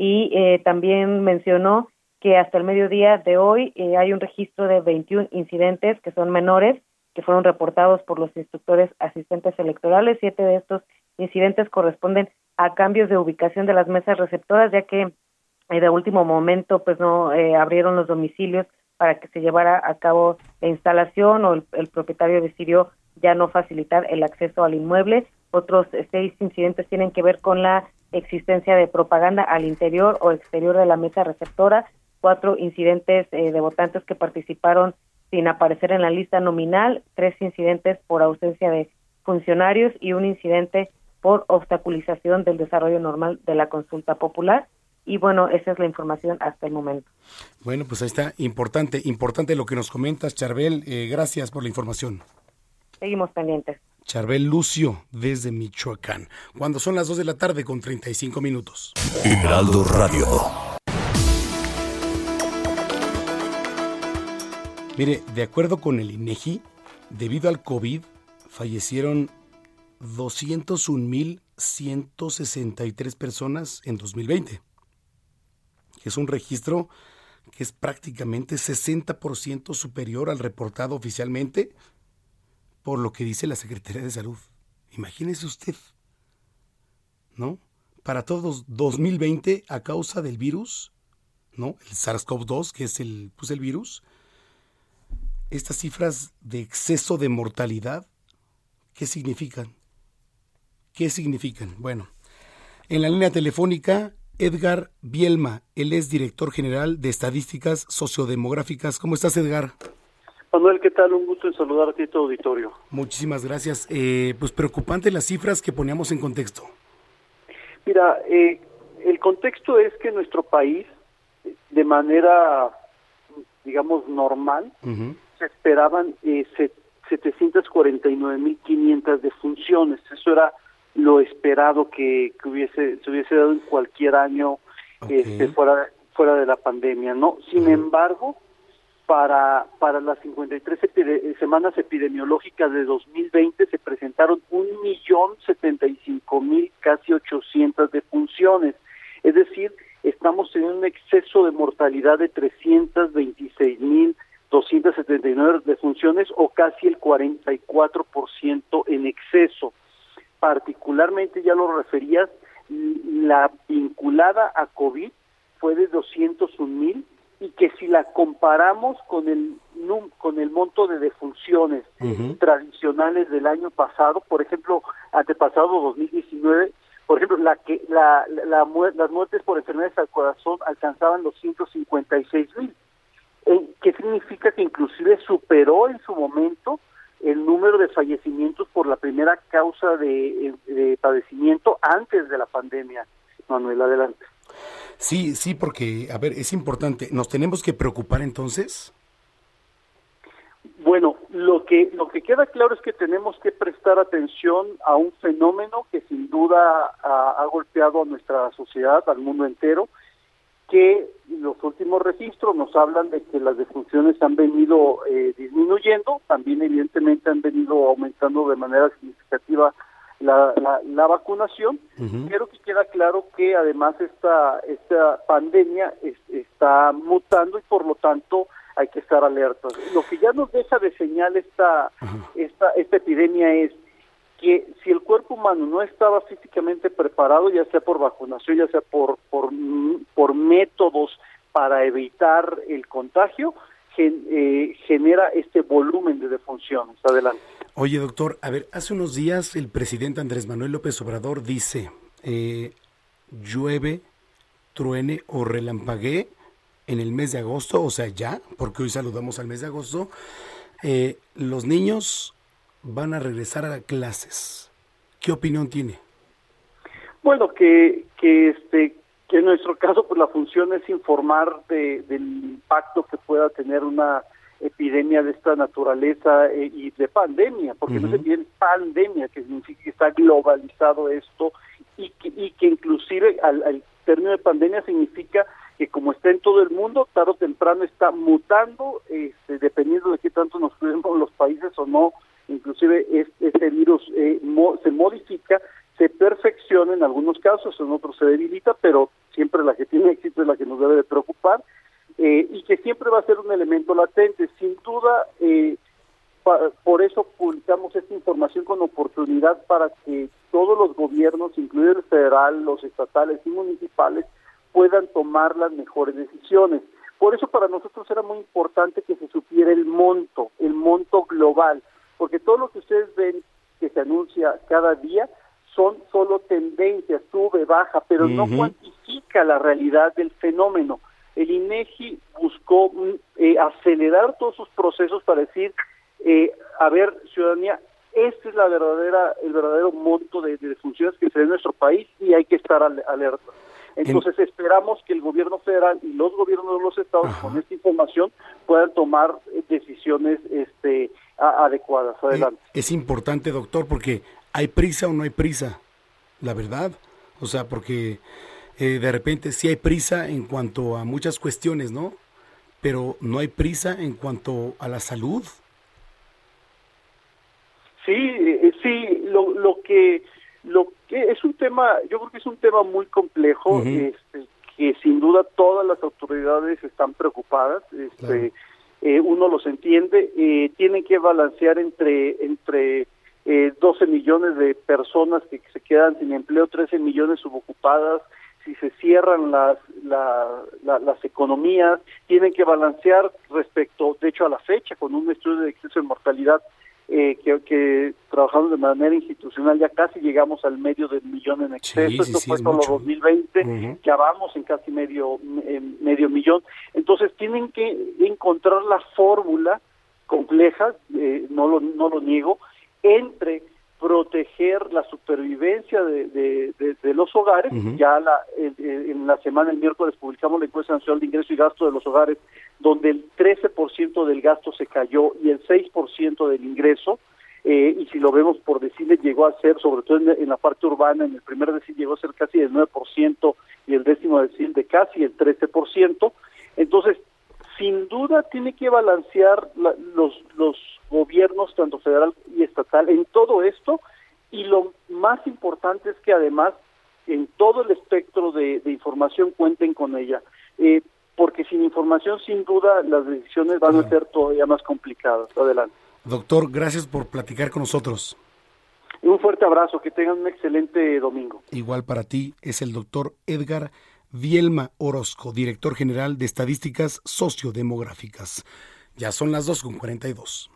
Y también mencionó que hasta el mediodía de hoy eh, hay un registro de 21 incidentes que son menores, que fueron reportados por los instructores asistentes electorales. Siete de estos incidentes corresponden a cambios de ubicación de las mesas receptoras, ya que eh, de último momento pues no eh, abrieron los domicilios para que se llevara a cabo la instalación o el, el propietario decidió ya no facilitar el acceso al inmueble. Otros seis incidentes tienen que ver con la existencia de propaganda al interior o exterior de la mesa receptora, cuatro incidentes eh, de votantes que participaron sin aparecer en la lista nominal, tres incidentes por ausencia de funcionarios y un incidente por obstaculización del desarrollo normal de la consulta popular. Y bueno, esa es la información hasta el momento. Bueno, pues ahí está, importante, importante lo que nos comentas, Charbel. Eh, gracias por la información. Seguimos pendientes. Charbel Lucio, desde Michoacán. Cuando son las 2 de la tarde con 35 minutos. Heraldo Radio. Mire, de acuerdo con el INEGI, debido al COVID, fallecieron 201.163 personas en 2020. Es un registro que es prácticamente 60% superior al reportado oficialmente por lo que dice la Secretaría de Salud. Imagínese usted, ¿no? Para todos 2020 a causa del virus, ¿no? El SARS-CoV-2, que es el, pues el virus, estas cifras de exceso de mortalidad, ¿qué significan? ¿Qué significan? Bueno, en la línea telefónica, Edgar Bielma, él es director general de Estadísticas Sociodemográficas. ¿Cómo estás, Edgar? Manuel, ¿qué tal? Un gusto en saludarte a tu auditorio. Muchísimas gracias. Eh, pues preocupante las cifras que poníamos en contexto. Mira, eh, el contexto es que nuestro país, de manera, digamos, normal, se esperaban eh, 749.500 defunciones. Eso era lo esperado que, que, hubiese se hubiese dado en cualquier año este, fuera fuera de la pandemia, ¿no? Sin embargo, para para las 53 semanas epidemiológicas de 2020 se presentaron un millón setenta y cinco mil casi 800 defunciones, es decir, estamos teniendo un exceso de mortalidad de 326 mil 279 defunciones o casi el 44% en exceso. Particularmente, ya lo referías, la vinculada a COVID fue de 201 mil y que si la comparamos con el con el monto de defunciones tradicionales del año pasado, por ejemplo, antepasado 2019, por ejemplo, la que la, la, las muertes por enfermedades al corazón alcanzaban los 156 mil ¿Qué significa que inclusive superó en su momento el número de fallecimientos por la primera causa de, de padecimiento antes de la pandemia? Manuel, adelante. Sí, sí, porque, a ver, es importante. ¿Nos tenemos que preocupar entonces? Bueno, lo que lo que queda claro es que tenemos que prestar atención a un fenómeno que sin duda ha, ha golpeado a nuestra sociedad, al mundo entero, que los últimos registros nos hablan de que las defunciones han venido eh, disminuyendo, también evidentemente han venido aumentando de manera significativa la, la, vacunación, pero que queda claro que además esta, esta pandemia está mutando y por lo tanto hay que estar alertas. Lo que ya nos deja de señal esta, esta, esta epidemia es que si el cuerpo humano no estaba físicamente preparado, ya sea por vacunación, ya sea por, por, por métodos para evitar el contagio, eh, genera este volumen de defunciones. Adelante. Oye, doctor, a ver, hace unos días el presidente Andrés Manuel López Obrador dice, eh, llueve, truene o relampaguee en el mes de agosto, o sea, ya, porque hoy saludamos al mes de agosto, eh, los niños van a regresar a clases. ¿Qué opinión tiene? Bueno, que, que este que en nuestro caso pues la función es informar de, del impacto que pueda tener una epidemia de esta naturaleza eh, y de pandemia, porque no se tiene pandemia, que significa que está globalizado esto y que, y que inclusive al, al término de pandemia significa que como está en todo el mundo, tarde o temprano está mutando, este, dependiendo de qué tanto nos cuidemos los países o no, inclusive este, virus eh, se modifica, se perfecciona en algunos casos, en otros se debilita, pero siempre la que tiene (laughs) éxito es la que nos debe de preocupar eh, y que siempre va a ser un elemento latente. Sin duda, eh, por eso publicamos esta información con oportunidad para que todos los gobiernos, incluido el federal, los estatales y municipales, puedan tomar las mejores decisiones. Por eso para nosotros era muy importante que se supiera el monto, el monto global, porque todo lo que ustedes ven que se anuncia cada día son solo tendencias, sube, baja, pero no cuantifica la realidad del fenómeno. El INEGI buscó mm, eh, acelerar todos sus procesos para decir, eh, a ver, ciudadanía, este es la verdadera, el verdadero monto de, de funciones que se da en nuestro país y hay que estar alerta. Entonces esperamos que el gobierno federal y los gobiernos de los estados con esta información puedan tomar eh, decisiones este, adecuadas. Adelante. es importante, doctor, porque ¿hay prisa o no hay prisa? La verdad. O sea, porque eh, de repente sí hay prisa en cuanto a muchas cuestiones, ¿no? Pero no hay prisa en cuanto a la salud. Sí, eh, sí, lo, lo que lo que es un tema, yo creo que es un tema muy complejo, este, que sin duda todas las autoridades están preocupadas, este, eh, uno los entiende, eh, tienen que balancear entre entre eh, 12 millones de personas que se quedan sin empleo, 13 millones subocupadas, si se cierran las, las economías, tienen que balancear respecto, de hecho, a la fecha, con un estudio de exceso de mortalidad eh, que, que trabajamos de manera institucional ya casi llegamos al medio del millón en exceso, esto fue solo 2020, ya vamos en casi medio, medio millón, entonces tienen que encontrar la fórmula compleja, eh, no, lo, no lo niego, entre proteger la supervivencia de, de, los hogares. Ya la, en la semana, el miércoles, publicamos la encuesta nacional de ingreso y gasto de los hogares, donde el 13% del gasto se cayó y el 6% del ingreso. Eh, y si lo vemos por decirle, llegó a ser, sobre todo en, la parte urbana, en el primer decil llegó a ser casi el 9% y el décimo decil de casi el 13%. Entonces, sin duda tiene que balancear los, los gobiernos, tanto federal y estatal, en todo esto. Y lo más importante es que además en todo el espectro de, información cuenten con ella. Eh, porque sin información, sin duda, las decisiones van a ser todavía más complicadas. Adelante. Doctor, gracias por platicar con nosotros. Un fuerte abrazo, que tengan un excelente domingo. Igual para ti es el doctor Edgar Vielma Orozco, director general de Estadísticas Sociodemográficas. Ya son las 2.42.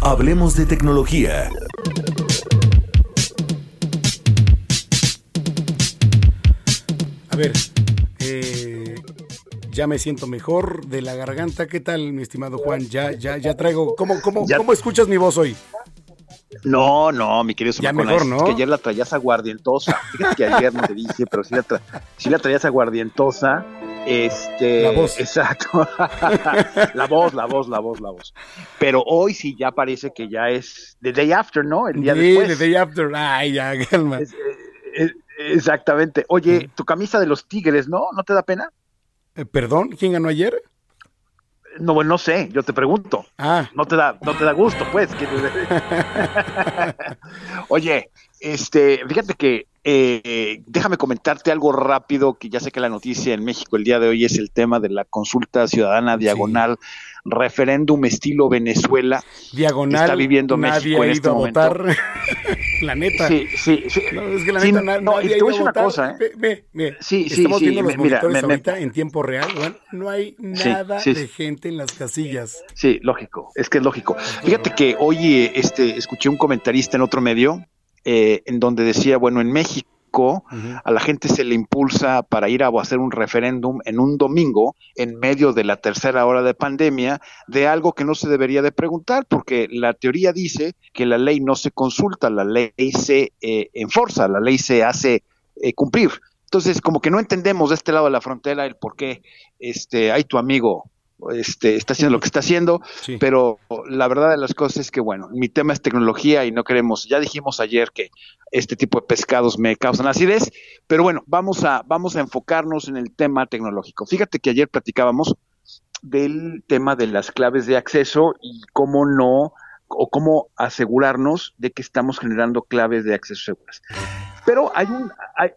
Hablemos de tecnología. A ver, eh, ya me siento mejor de la garganta. ¿Qué tal, mi estimado Juan? Ya, ya, ya traigo. ¿Cómo, cómo, ¿cómo escuchas mi voz hoy? No, no, mi querido Ya mejor, ¿no? Es que ayer la traías aguardientosa. Fíjate que ayer no te dije, pero sí la, la traías aguardientosa. Este, la voz. Exacto. (laughs) la voz, la voz, la voz, la voz. Pero hoy sí ya parece que ya es The Day After, ¿no? El día sí, después. The Day After. Ay, ya, calma. Eh, exactamente. Oye, tu camisa de los Tigres, ¿no? ¿No te da pena? Eh, ¿Perdón? ¿Quién ganó ayer? No, bueno, no sé, yo te pregunto. Ah. No te da, no te da gusto, pues. (laughs) Oye, este, fíjate que eh, déjame comentarte algo rápido, que ya sé que la noticia en México el día de hoy es el tema de la consulta ciudadana diagonal, referéndum estilo Venezuela. Diagonal. Está viviendo nadie México en este momento. votar. (laughs) la neta. Sí, sí, sí. No, es que la Sí, neta, no, nadie te voy a decir una cosa, ¿eh? Ve, ve, ve. Sí, sí, Estamos sí, viendo los me- mira, monitores me- me- ahorita en tiempo real, ¿verdad? No hay nada de gente en las casillas. Sí, lógico, es que es lógico. Fíjate que hoy eh, este, escuché un comentarista en otro medio eh, en donde decía, bueno, en México a la gente se le impulsa para ir a hacer un referéndum en un domingo en medio de la tercera hora de pandemia de algo que no se debería de preguntar porque la teoría dice que la ley no se consulta, la ley se eh, enforza, la ley se hace eh, cumplir. Entonces, como que no entendemos de este lado de la frontera el por qué este, hay tu amigo este, está haciendo lo que está haciendo, pero la verdad de las cosas es que, bueno, mi tema es tecnología y no queremos, ya dijimos ayer que este tipo de pescados me causan acidez, pero bueno, vamos a, vamos a enfocarnos en el tema tecnológico. Fíjate que ayer platicábamos del tema de las claves de acceso y cómo no, o cómo asegurarnos de que estamos generando claves de acceso seguras. Pero hay un, hay-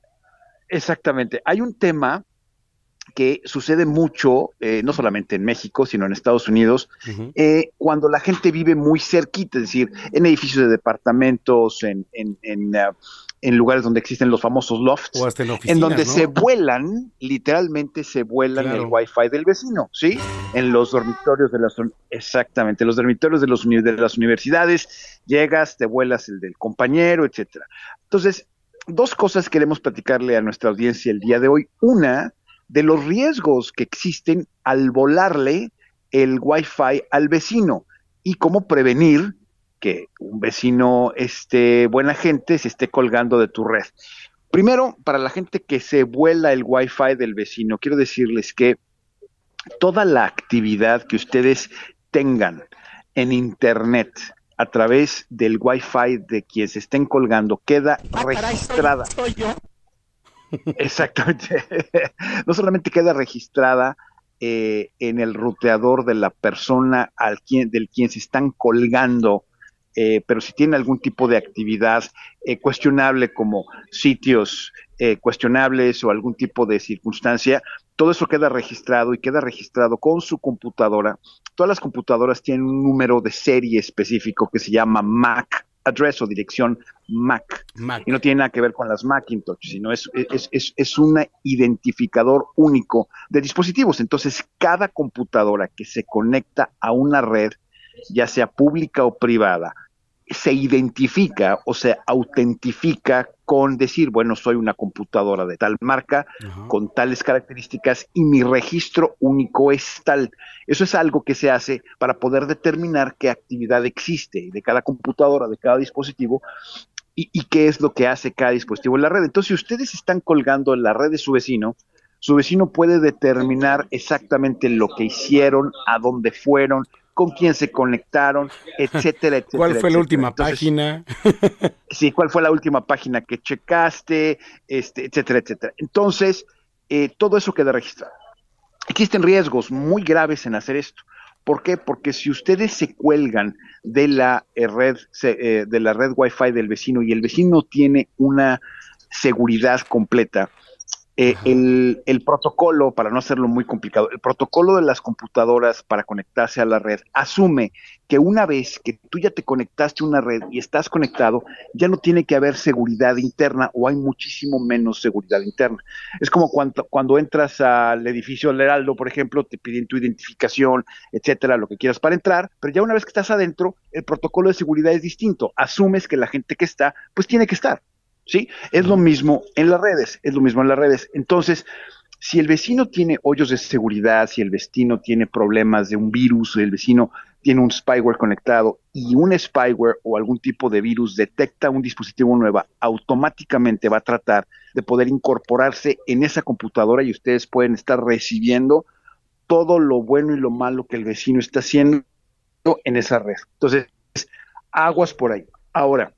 exactamente, hay un tema que sucede mucho, eh, no solamente en México, sino en Estados Unidos, eh, cuando la gente vive muy cerquita, es decir, en edificios de departamentos, en, en, en, ah, en lugares donde existen los famosos lofts, O hasta en oficinas, donde ¿no? se vuelan, literalmente se vuelan Claro. el wifi del vecino, ¿sí? En los dormitorios de las, exactamente, los dormitorios de, los de las universidades, llegas, te vuelas el del compañero, etcétera. Entonces, dos cosas queremos platicarle a nuestra audiencia el día de hoy. Una, de los riesgos que existen al volarle el Wi-Fi al vecino y cómo prevenir que un vecino este, buena gente se esté colgando de tu red. Primero, para la gente que se vuela el Wi-Fi del vecino, quiero decirles que toda la actividad que ustedes tengan en Internet a través del Wi-Fi de quien se estén colgando queda registrada. Exactamente. (laughs) no solamente queda registrada eh, en el ruteador de la persona al quien, del quien se están colgando, eh, pero si tiene algún tipo de actividad eh, cuestionable como sitios eh, cuestionables o algún tipo de circunstancia, todo eso queda registrado y queda registrado con su computadora. Todas las computadoras tienen un número de serie específico que se llama MAC address o dirección MAC. Y no tiene nada que ver con las Macintosh, sino es, es, es, es un identificador único de dispositivos. Entonces, cada computadora que se conecta a una red, ya sea pública o privada, se identifica o se autentifica con decir, bueno, soy una computadora de tal marca, con tales características y mi registro único es tal. Eso es algo que se hace para poder determinar qué actividad existe de cada computadora, de cada dispositivo y, y qué es lo que hace cada dispositivo en la red. Entonces, si ustedes están colgando en la red de su vecino, su vecino puede determinar exactamente lo que hicieron, a dónde fueron, con quién se conectaron, etcétera, etcétera. ¿Cuál fue la última Entonces, página? (laughs) sí, cuál fue la última página que checaste, este, etcétera, etcétera. Entonces, eh, todo eso queda registrado. Existen riesgos muy graves en hacer esto. ¿Por qué? Porque si ustedes se cuelgan de la eh, red, se- eh, de la red Wi-Fi del vecino y el vecino tiene una seguridad completa, eh, el, el protocolo, para no hacerlo muy complicado, el protocolo de las computadoras para conectarse a la red asume que una vez que tú ya te conectaste a una red y estás conectado, ya no tiene que haber seguridad interna o hay muchísimo menos seguridad interna. Es como cuando, cuando entras al edificio del Heraldo, por ejemplo, te piden tu identificación, etcétera, lo que quieras para entrar, pero ya una vez que estás adentro, el protocolo de seguridad es distinto. Asumes que la gente que está, pues tiene que estar. ¿Sí? Es lo mismo en las redes, es lo mismo en las redes. Entonces, si el vecino tiene hoyos de seguridad, si el vecino tiene problemas de un virus, el vecino tiene un spyware conectado y un spyware o algún tipo de virus detecta un dispositivo nuevo, automáticamente va a tratar de poder incorporarse en esa computadora y ustedes pueden estar recibiendo todo lo bueno y lo malo que el vecino está haciendo en esa red. Entonces, aguas por ahí. Ahora,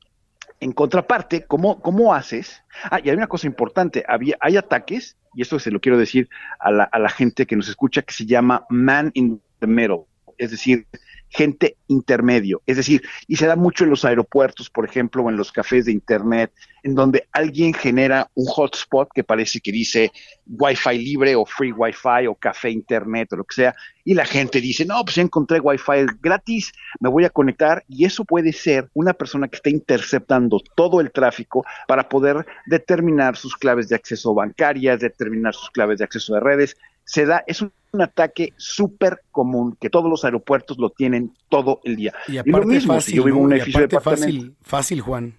en contraparte, ¿cómo, cómo haces? Ah, y hay una cosa importante, había, hay ataques, y esto se lo quiero decir a la, a la gente que nos escucha, que se llama man in the middle, es decir, gente intermedio. Es decir, y se da mucho en los aeropuertos, por ejemplo, o en los cafés de Internet, en donde alguien genera un hotspot que parece que dice Wi-Fi libre o free Wi-Fi o café Internet o lo que sea, y la gente dice, no, pues ya encontré Wi-Fi gratis, me voy a conectar, y eso puede ser una persona que está interceptando todo el tráfico para poder determinar sus claves de acceso bancarias, determinar sus claves de acceso de redes. Se da, es un, un ataque súper común que todos los aeropuertos lo tienen todo el día. Y Y, aparte lo mismo, fácil, si yo vivo en ¿no? un Y edificio de fácil, fácil, Juan.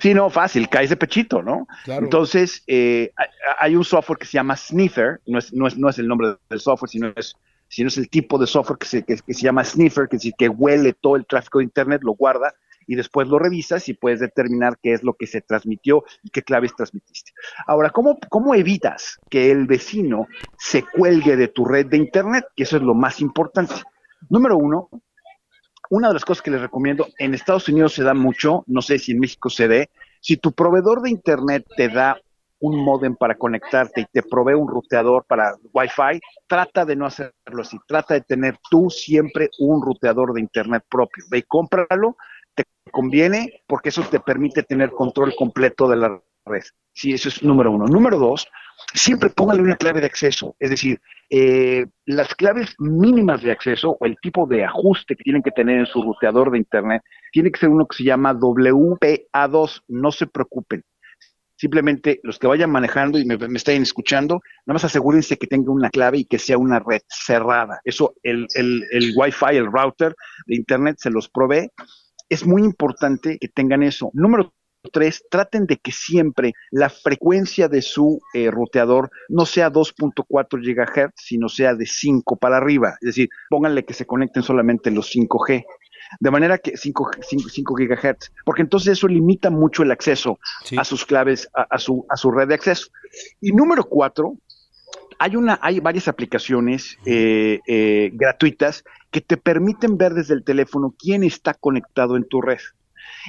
Sí, no, fácil, caes de pechito, ¿no? Claro. Entonces, eh, hay- un software que se llama Sniffer, no es, no es, no es el nombre del software, sino es, sino es el tipo de software que se, que, que se llama Sniffer, que es decir, que huele todo el tráfico de Internet, lo guarda y después lo revisas y puedes determinar qué es lo que se transmitió y qué claves transmitiste. Ahora, ¿cómo, cómo evitas que el vecino se cuelgue de tu red de Internet? Que eso es lo más importante. Número uno, una de las cosas que les recomiendo, en Estados Unidos se da mucho, no sé si en México se dé, si tu proveedor de Internet te da un modem para conectarte y te provee un ruteador para Wi-Fi, trata de no hacerlo así, trata de tener tú siempre un ruteador de Internet propio. Ve y cómpralo, conviene porque eso te permite tener control completo de la red. Sí, eso es número uno. Número dos, siempre póngale una clave de acceso. Es decir, eh, las claves mínimas de acceso o el tipo de ajuste que tienen que tener en su ruteador de Internet tiene que ser uno que se llama WPA2. No se preocupen. Simplemente los que vayan manejando y me, me estén escuchando, nada más asegúrense que tenga una clave y que sea una red cerrada. Eso, el, el, el Wi-Fi, el router de Internet se los provee. Es muy importante que tengan eso. Número tres, traten de que siempre la frecuencia de su eh, ruteador no sea 2.4 GHz, sino sea de 5 para arriba. Es decir, pónganle que se conecten solamente los 5G. De manera que 5, 5, 5 GHz, porque entonces eso limita mucho el acceso a sus claves, a, a, su, a su red de acceso. Y número cuatro, hay, una, hay varias aplicaciones eh, eh, gratuitas que te permiten ver desde el teléfono quién está conectado en tu red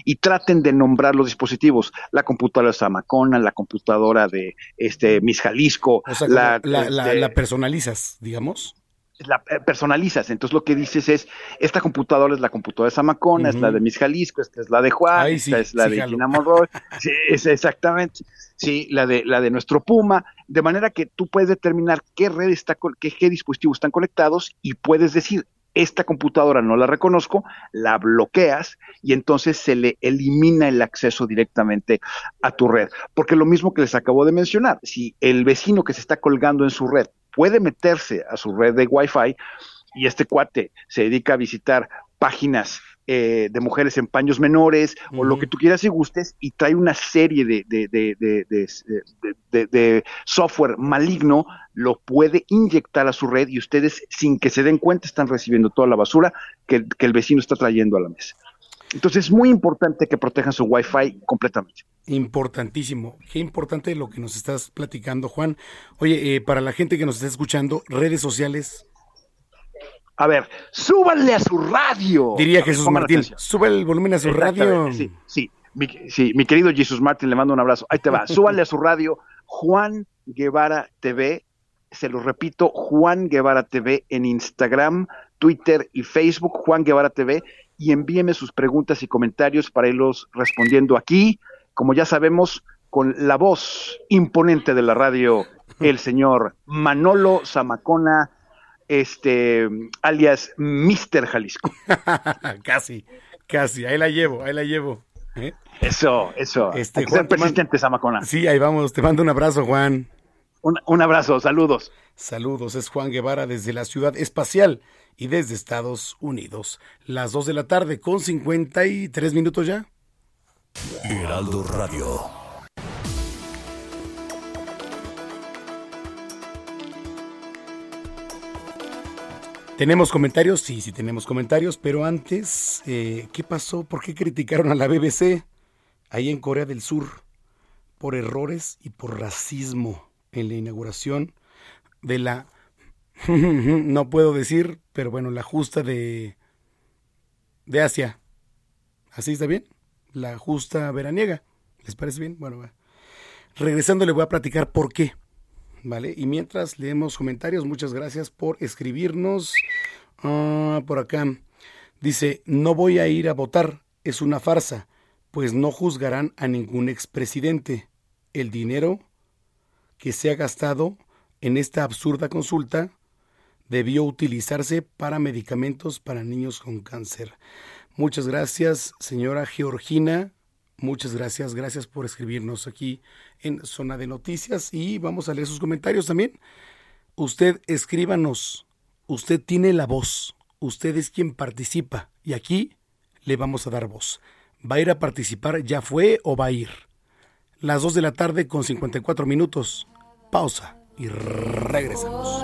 y traten de nombrar los dispositivos. La computadora de Samacona, la computadora de este Miss Jalisco. O sea, la, la, la, este, la, personalizas, digamos. La eh, personalizas. Entonces lo que dices es, esta computadora es la computadora de Samacona, uh -huh. es la de Miss Jalisco, esta es la de Juan, Ay, esta sí, es la sí, de. Gina Monroy. sí, es exactamente. Sí, la de, la de nuestro Puma. De manera que tú puedes determinar qué red está, qué, qué dispositivos están conectados y puedes decir, esta computadora no la reconozco, la bloqueas y entonces se le elimina el acceso directamente a tu red. Porque lo mismo que les acabo de mencionar, si el vecino que se está colgando en su red puede meterse a su red de Wi-Fi y este cuate se dedica a visitar páginas eh, de mujeres en paños menores uh -huh. o lo que tú quieras y gustes y trae una serie de, de, de, de, software maligno, lo puede inyectar a su red y ustedes sin que se den cuenta están recibiendo toda la basura que, que el vecino está trayendo a la mesa. Entonces es muy importante que protejan su Wi-Fi completamente. Importantísimo. Qué importante lo que nos estás platicando, Juan. Oye, eh, para la gente que nos está escuchando, redes sociales. A ver, súbanle a su radio. Diría Jesús Martín, sube el volumen a su radio. Sí, sí. Mi, sí, mi querido Jesús Martín, le mando un abrazo. Ahí te va. (laughs) Súbanle a su radio Juan Guevara TV. Se lo repito, Juan Guevara TV en Instagram, Twitter y Facebook, Juan Guevara TV, y envíeme sus preguntas y comentarios para irlos respondiendo aquí, como ya sabemos, con la voz imponente de la radio, el (laughs) señor Manolo Zamacona, este, alias Mister Jalisco. (laughs) casi, casi, ahí la llevo, ahí la llevo. ¿eh? Eso, eso. Este, Hay que ser persistente, Zamacona. Sí, ahí vamos, te mando un abrazo, Juan. Un, un, abrazo, saludos. Saludos, es Juan Guevara desde la ciudad espacial y desde Estados Unidos. Las 2 de la tarde con 53 minutos ya. Heraldo Radio. ¿Tenemos comentarios? Sí, sí tenemos comentarios, pero antes, eh, ¿qué pasó? ¿Por qué criticaron a la BBC ahí en Corea del Sur? Por errores y por racismo en la inauguración de la, (laughs) no puedo decir, pero bueno, la justa de, de Asia. ¿Así está bien? La justa veraniega. ¿Les parece bien? Bueno, va. regresando le voy a platicar por qué. ¿Vale? Y mientras leemos comentarios, muchas gracias por escribirnos. Ah, por acá. Dice, no voy a ir a votar, es una farsa, pues no juzgarán a ningún expresidente. El dinero que se ha gastado en esta absurda consulta debió utilizarse para medicamentos para niños con cáncer. Muchas gracias, señora Georgina. Muchas gracias, gracias por escribirnos aquí en Zona de Noticias y vamos a leer sus comentarios también. Usted escríbanos, usted tiene la voz, usted es quien participa y aquí le vamos a dar voz. ¿Va a ir a participar? ¿Ya fue o va a ir? Las 2 de la tarde con 54 minutos. Pausa y regresamos.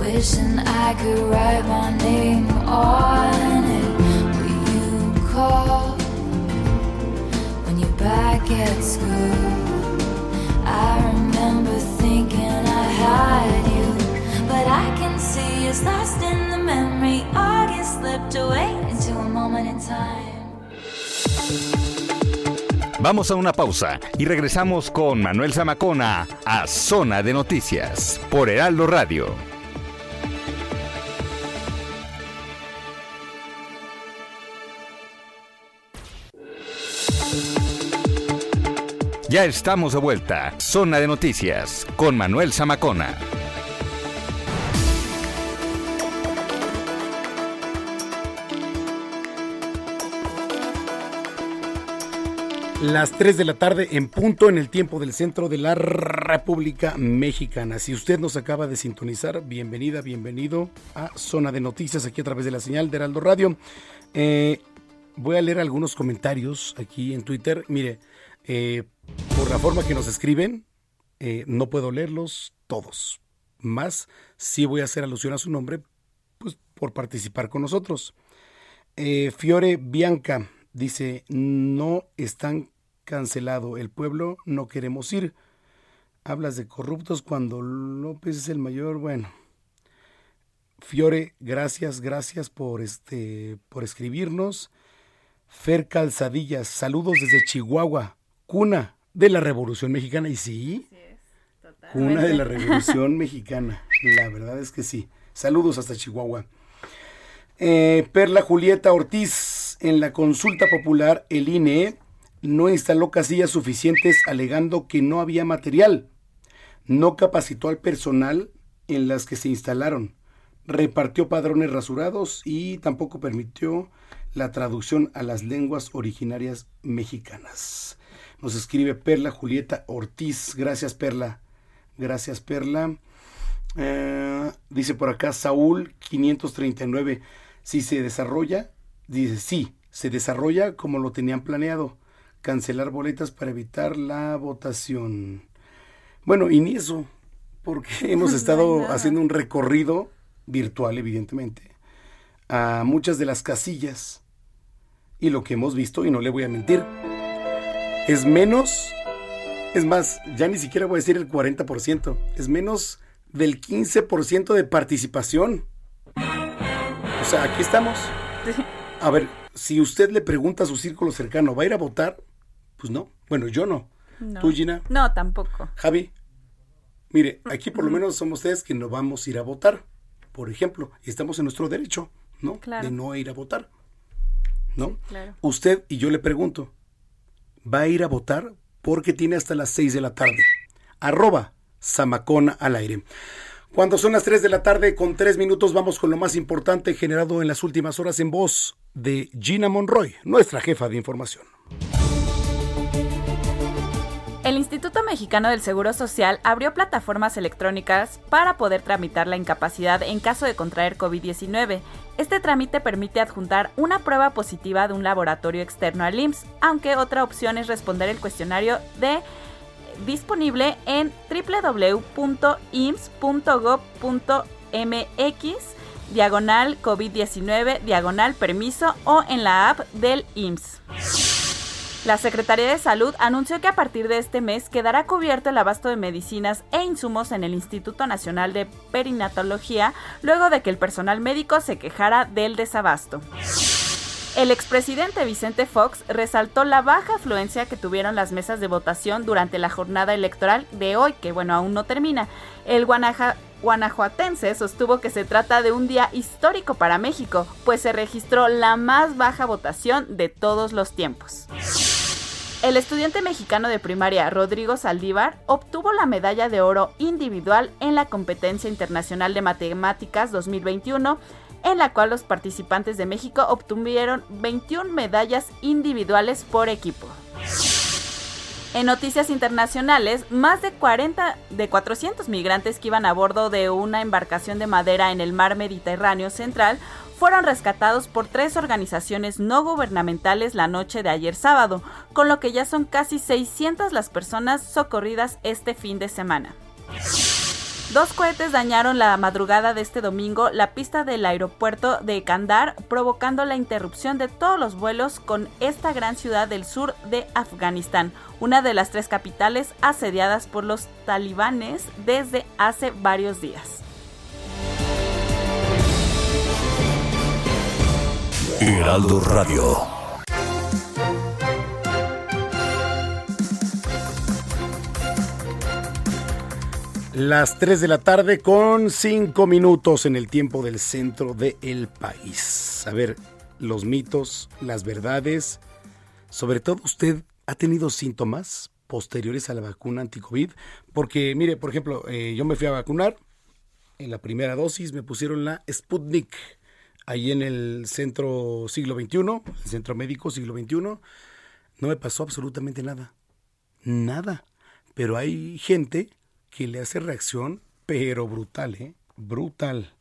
Wishing I could write my name on it. Will you call when you're back at school? I remember thinking I had you, but I can see it's lost in the memory. August slipped away into a moment in time. Vamos a una pausa y regresamos con Manuel Zamacona a Zona de Noticias por Heraldo Radio. Ya estamos de vuelta. Zona de Noticias con Manuel Zamacona. Las 3 de la tarde en punto en el tiempo del centro de la República Mexicana. Si usted nos acaba de sintonizar, bienvenida, bienvenido a Zona de Noticias aquí a través de la señal de Heraldo Radio. Eh, voy a leer algunos comentarios aquí en Twitter. Mire, eh, por la forma que nos escriben, eh, no puedo leerlos todos. Más, sí voy a hacer alusión a su nombre, pues por participar con nosotros. Eh, Fiore Bianca dice, no están cancelado, el pueblo no queremos ir. Hablas de corruptos cuando López es el mayor, bueno. Fiore, gracias, gracias por este por escribirnos. Fer Calzadillas, saludos desde Chihuahua, cuna de la Revolución Mexicana. Y sí, cuna de la (laughs) Revolución Mexicana. La verdad es que sí. Saludos hasta Chihuahua. Eh, Perla Julieta Ortiz, en la consulta popular, el INE no instaló casillas suficientes alegando que no había material. No capacitó al personal en las que se instalaron. Repartió padrones rasurados y tampoco permitió la traducción a las lenguas originarias mexicanas. Nos escribe Perla Julieta Ortiz. Gracias, Perla. Gracias, Perla. Eh, dice por acá Saúl 539. Si se desarrolla, dice sí, se desarrolla como lo tenían planeado. Cancelar boletas para evitar la votación. Bueno, y ni eso, porque (laughs) hemos estado haciendo un recorrido virtual, evidentemente, a muchas de las casillas. Y lo que hemos visto, y no le voy a mentir, es menos, es más, ya ni siquiera voy a decir el 40%, es menos del 15% de participación. O sea, aquí estamos. A ver, si usted le pregunta a su círculo cercano, ¿va a ir a votar? Pues no. Bueno, yo no. No. ¿Tú, Gina? No, tampoco. Javi. Mire, (clears throat) aquí por lo menos somos ustedes que no vamos a ir a votar, por ejemplo, y estamos en nuestro derecho, ¿no? Claro. De no ir a votar, ¿no? claro. Usted y yo le pregunto, ¿va a ir a votar? Porque tiene hasta las 6 de la tarde. Arroba Samacona al aire. Cuando son las 3 de la tarde con 3 minutos vamos con lo más importante generado en las últimas horas en voz de Gina Monroy, nuestra jefa de información. El Instituto Mexicano del Seguro Social abrió plataformas electrónicas para poder tramitar la incapacidad en caso de contraer COVID-19. Este trámite permite adjuntar una prueba positiva de un laboratorio externo al IMSS, aunque otra opción es responder el cuestionario de disponible en www.ims.gov.mx diagonal COVID-19, diagonal permiso o en la app del IMSS. La Secretaría de Salud anunció que a partir de este mes quedará cubierto el abasto de medicinas e insumos en el Instituto Nacional de Perinatología luego de que el personal médico se quejara del desabasto. El expresidente Vicente Fox resaltó la baja afluencia que tuvieron las mesas de votación durante la jornada electoral de hoy, que bueno, aún no termina. El guanajuatense sostuvo que se trata de un día histórico para México, pues se registró la más baja votación de todos los tiempos. El estudiante mexicano de primaria Rodrigo Saldívar obtuvo la medalla de oro individual en la competencia internacional de matemáticas 2021 en la cual los participantes de México obtuvieron 21 medallas individuales por equipo. En noticias internacionales, más de 40 de 400 migrantes que iban a bordo de una embarcación de madera en el mar Mediterráneo central fueron rescatados por tres organizaciones no gubernamentales la noche de ayer sábado, con lo que ya son casi 600 las personas socorridas este fin de semana. Dos cohetes dañaron la madrugada de este domingo la pista del aeropuerto de Kandar, provocando la interrupción de todos los vuelos con esta gran ciudad del sur de Afganistán, una de las tres capitales asediadas por los talibanes desde hace varios días. Heraldo Radio. Las 3 de la tarde con 5 minutos en el tiempo del centro del país. A ver, los mitos, las verdades. Sobre todo, ¿usted ha tenido síntomas posteriores a la vacuna anti-COVID? Porque, mire, por ejemplo, eh, yo me fui a vacunar. En la primera dosis me pusieron la Sputnik. Ahí en el centro siglo XXI, el centro médico siglo XXI. No me pasó absolutamente nada. Nada. Pero hay gente que le hace reacción, pero brutal, ¿eh? Brutal.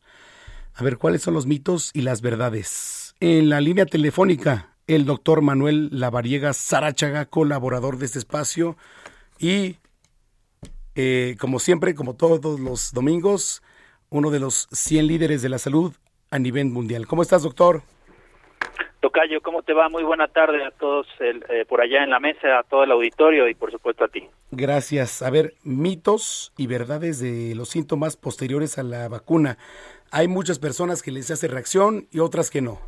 A ver, ¿cuáles son los mitos y las verdades? En la línea telefónica, el doctor Manuel Lavariega Sarachaga, colaborador de este espacio, y eh, como siempre, como todos los domingos, uno de los 100 líderes de la salud a nivel mundial. ¿Cómo estás, doctor? Tocayo, ¿cómo te va? Muy buena tarde a todos eh, por allá en la mesa, a todo el auditorio y por supuesto a ti. Gracias. A ver, mitos y verdades de los síntomas posteriores a la vacuna. Hay muchas personas que les hace reacción y otras que no.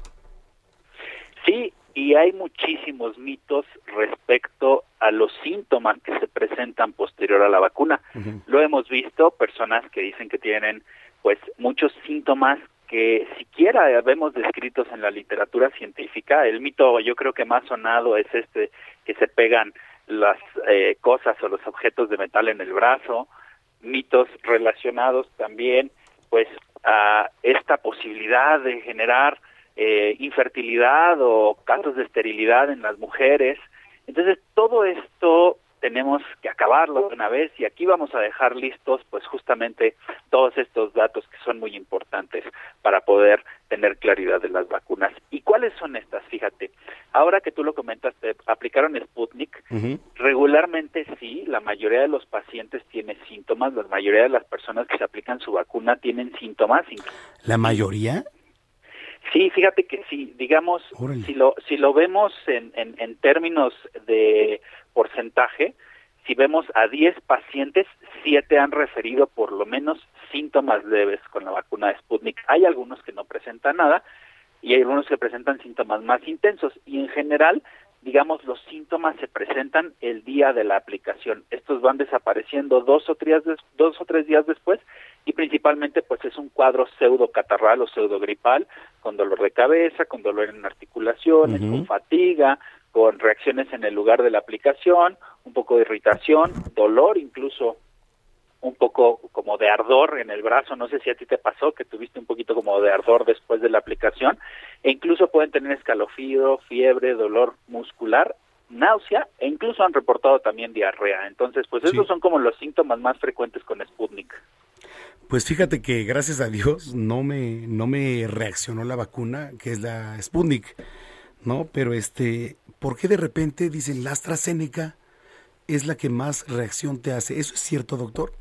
Sí, y hay muchísimos mitos respecto a los síntomas que se presentan posterior a la vacuna. Lo hemos visto, personas que dicen que tienen pues muchos síntomas que siquiera vemos descritos en la literatura científica. El mito yo creo que más sonado es este que se pegan las eh, cosas o los objetos de metal en el brazo, mitos relacionados también pues a esta posibilidad de generar eh, infertilidad o casos de esterilidad en las mujeres. Entonces todo esto tenemos que acabarlo de una vez y aquí vamos a dejar listos pues justamente todos estos datos que son muy importantes para poder tener claridad de las vacunas. ¿Y cuáles son estas? Fíjate, ahora que tú lo comentaste, aplicaron Sputnik, regularmente sí, la mayoría de los pacientes tiene síntomas, la mayoría de las personas que se aplican su vacuna tienen síntomas. ¿La mayoría? Sí, fíjate que sí, digamos, si lo, si lo vemos en, en, en términos de porcentaje, si vemos a 10 pacientes, 7 han referido por lo menos síntomas leves con la vacuna de Sputnik. Hay algunos que no presentan nada y hay algunos que presentan síntomas más intensos y en general, digamos, los síntomas se presentan el día de la aplicación. Estos van desapareciendo dos o tres, dos o tres días después y principalmente pues es un cuadro pseudo catarral o pseudo gripal con dolor de cabeza, con dolor en articulaciones, con fatiga, con reacciones en el lugar de la aplicación, un poco de irritación, dolor incluso un poco como de ardor en el brazo, no sé si a ti te pasó que tuviste un poquito como de ardor después de la aplicación, e incluso pueden tener escalofrío, fiebre, dolor muscular, náusea e incluso han reportado también diarrea. Entonces, pues esos son como los síntomas más frecuentes con Sputnik. Pues fíjate que gracias a Dios no me no me reaccionó la vacuna, que es la Sputnik. ¿No? Pero este, ¿por qué de repente dicen la AstraZeneca es la que más reacción te hace? ¿Eso es cierto, doctor?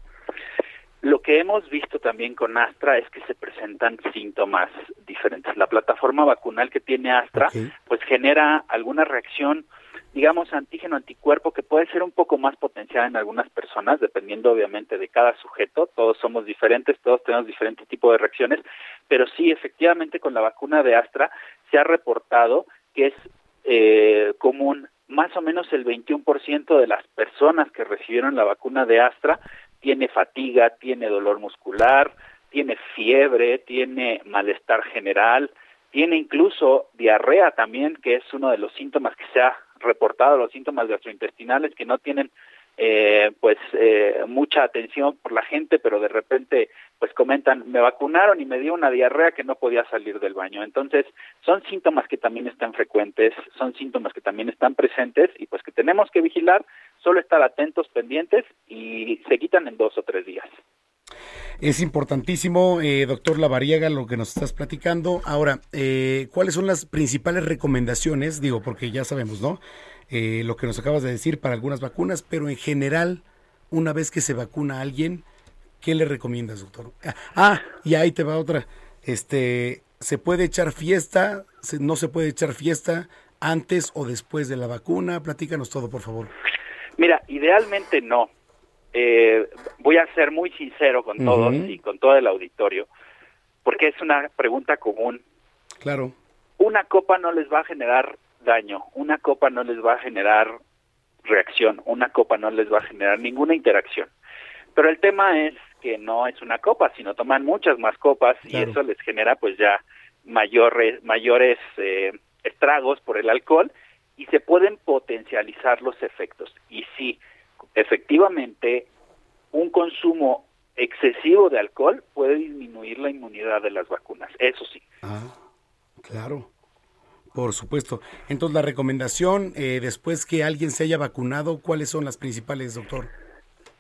Lo que hemos visto también con Astra es que se presentan síntomas diferentes. La plataforma vacunal que tiene Astra pues genera alguna reacción digamos, antígeno anticuerpo que puede ser un poco más potencial en algunas personas, dependiendo obviamente de cada sujeto. Todos somos diferentes, todos tenemos diferentes tipos de reacciones, pero sí, efectivamente, con la vacuna de Astra se ha reportado que es eh, común más o menos el 21% de las personas que recibieron la vacuna de Astra tiene fatiga, tiene dolor muscular, tiene fiebre, tiene malestar general, tiene incluso diarrea también, que es uno de los síntomas que se ha reportado, los síntomas gastrointestinales que no tienen eh, pues eh, mucha atención por la gente, pero de repente pues comentan, me vacunaron y me dio una diarrea que no podía salir del baño. Entonces, son síntomas que también están frecuentes, son síntomas que también están presentes y pues que tenemos que vigilar, solo estar atentos, pendientes y se quitan en dos o tres días. Es importantísimo, eh, doctor Lavariega, lo que nos estás platicando. Ahora, eh, ¿cuáles son las principales recomendaciones? Digo, porque ya sabemos, ¿no? Eh, lo que nos acabas de decir para algunas vacunas, pero en general, una vez que se vacuna a alguien, ¿qué le recomiendas, doctor? Ah, y ahí te va otra. Este, ¿se puede echar fiesta? ¿No se puede echar fiesta antes o después de la vacuna? Platícanos todo, por favor. Mira, idealmente no eh, voy a ser muy sincero con todos y con todo el auditorio, porque es una pregunta común. Claro. Una copa no les va a generar daño, una copa no les va a generar reacción, una copa no les va a generar ninguna interacción. Pero el tema es que no es una copa, sino toman muchas más copas y eso les genera pues ya mayores mayores eh, estragos por el alcohol y se pueden potencializar los efectos. Y sí, efectivamente un consumo excesivo de alcohol puede disminuir la inmunidad de las vacunas, eso sí. Ah, claro. Por supuesto. Entonces, la recomendación, eh, después que alguien se haya vacunado, ¿cuáles son las principales, doctor?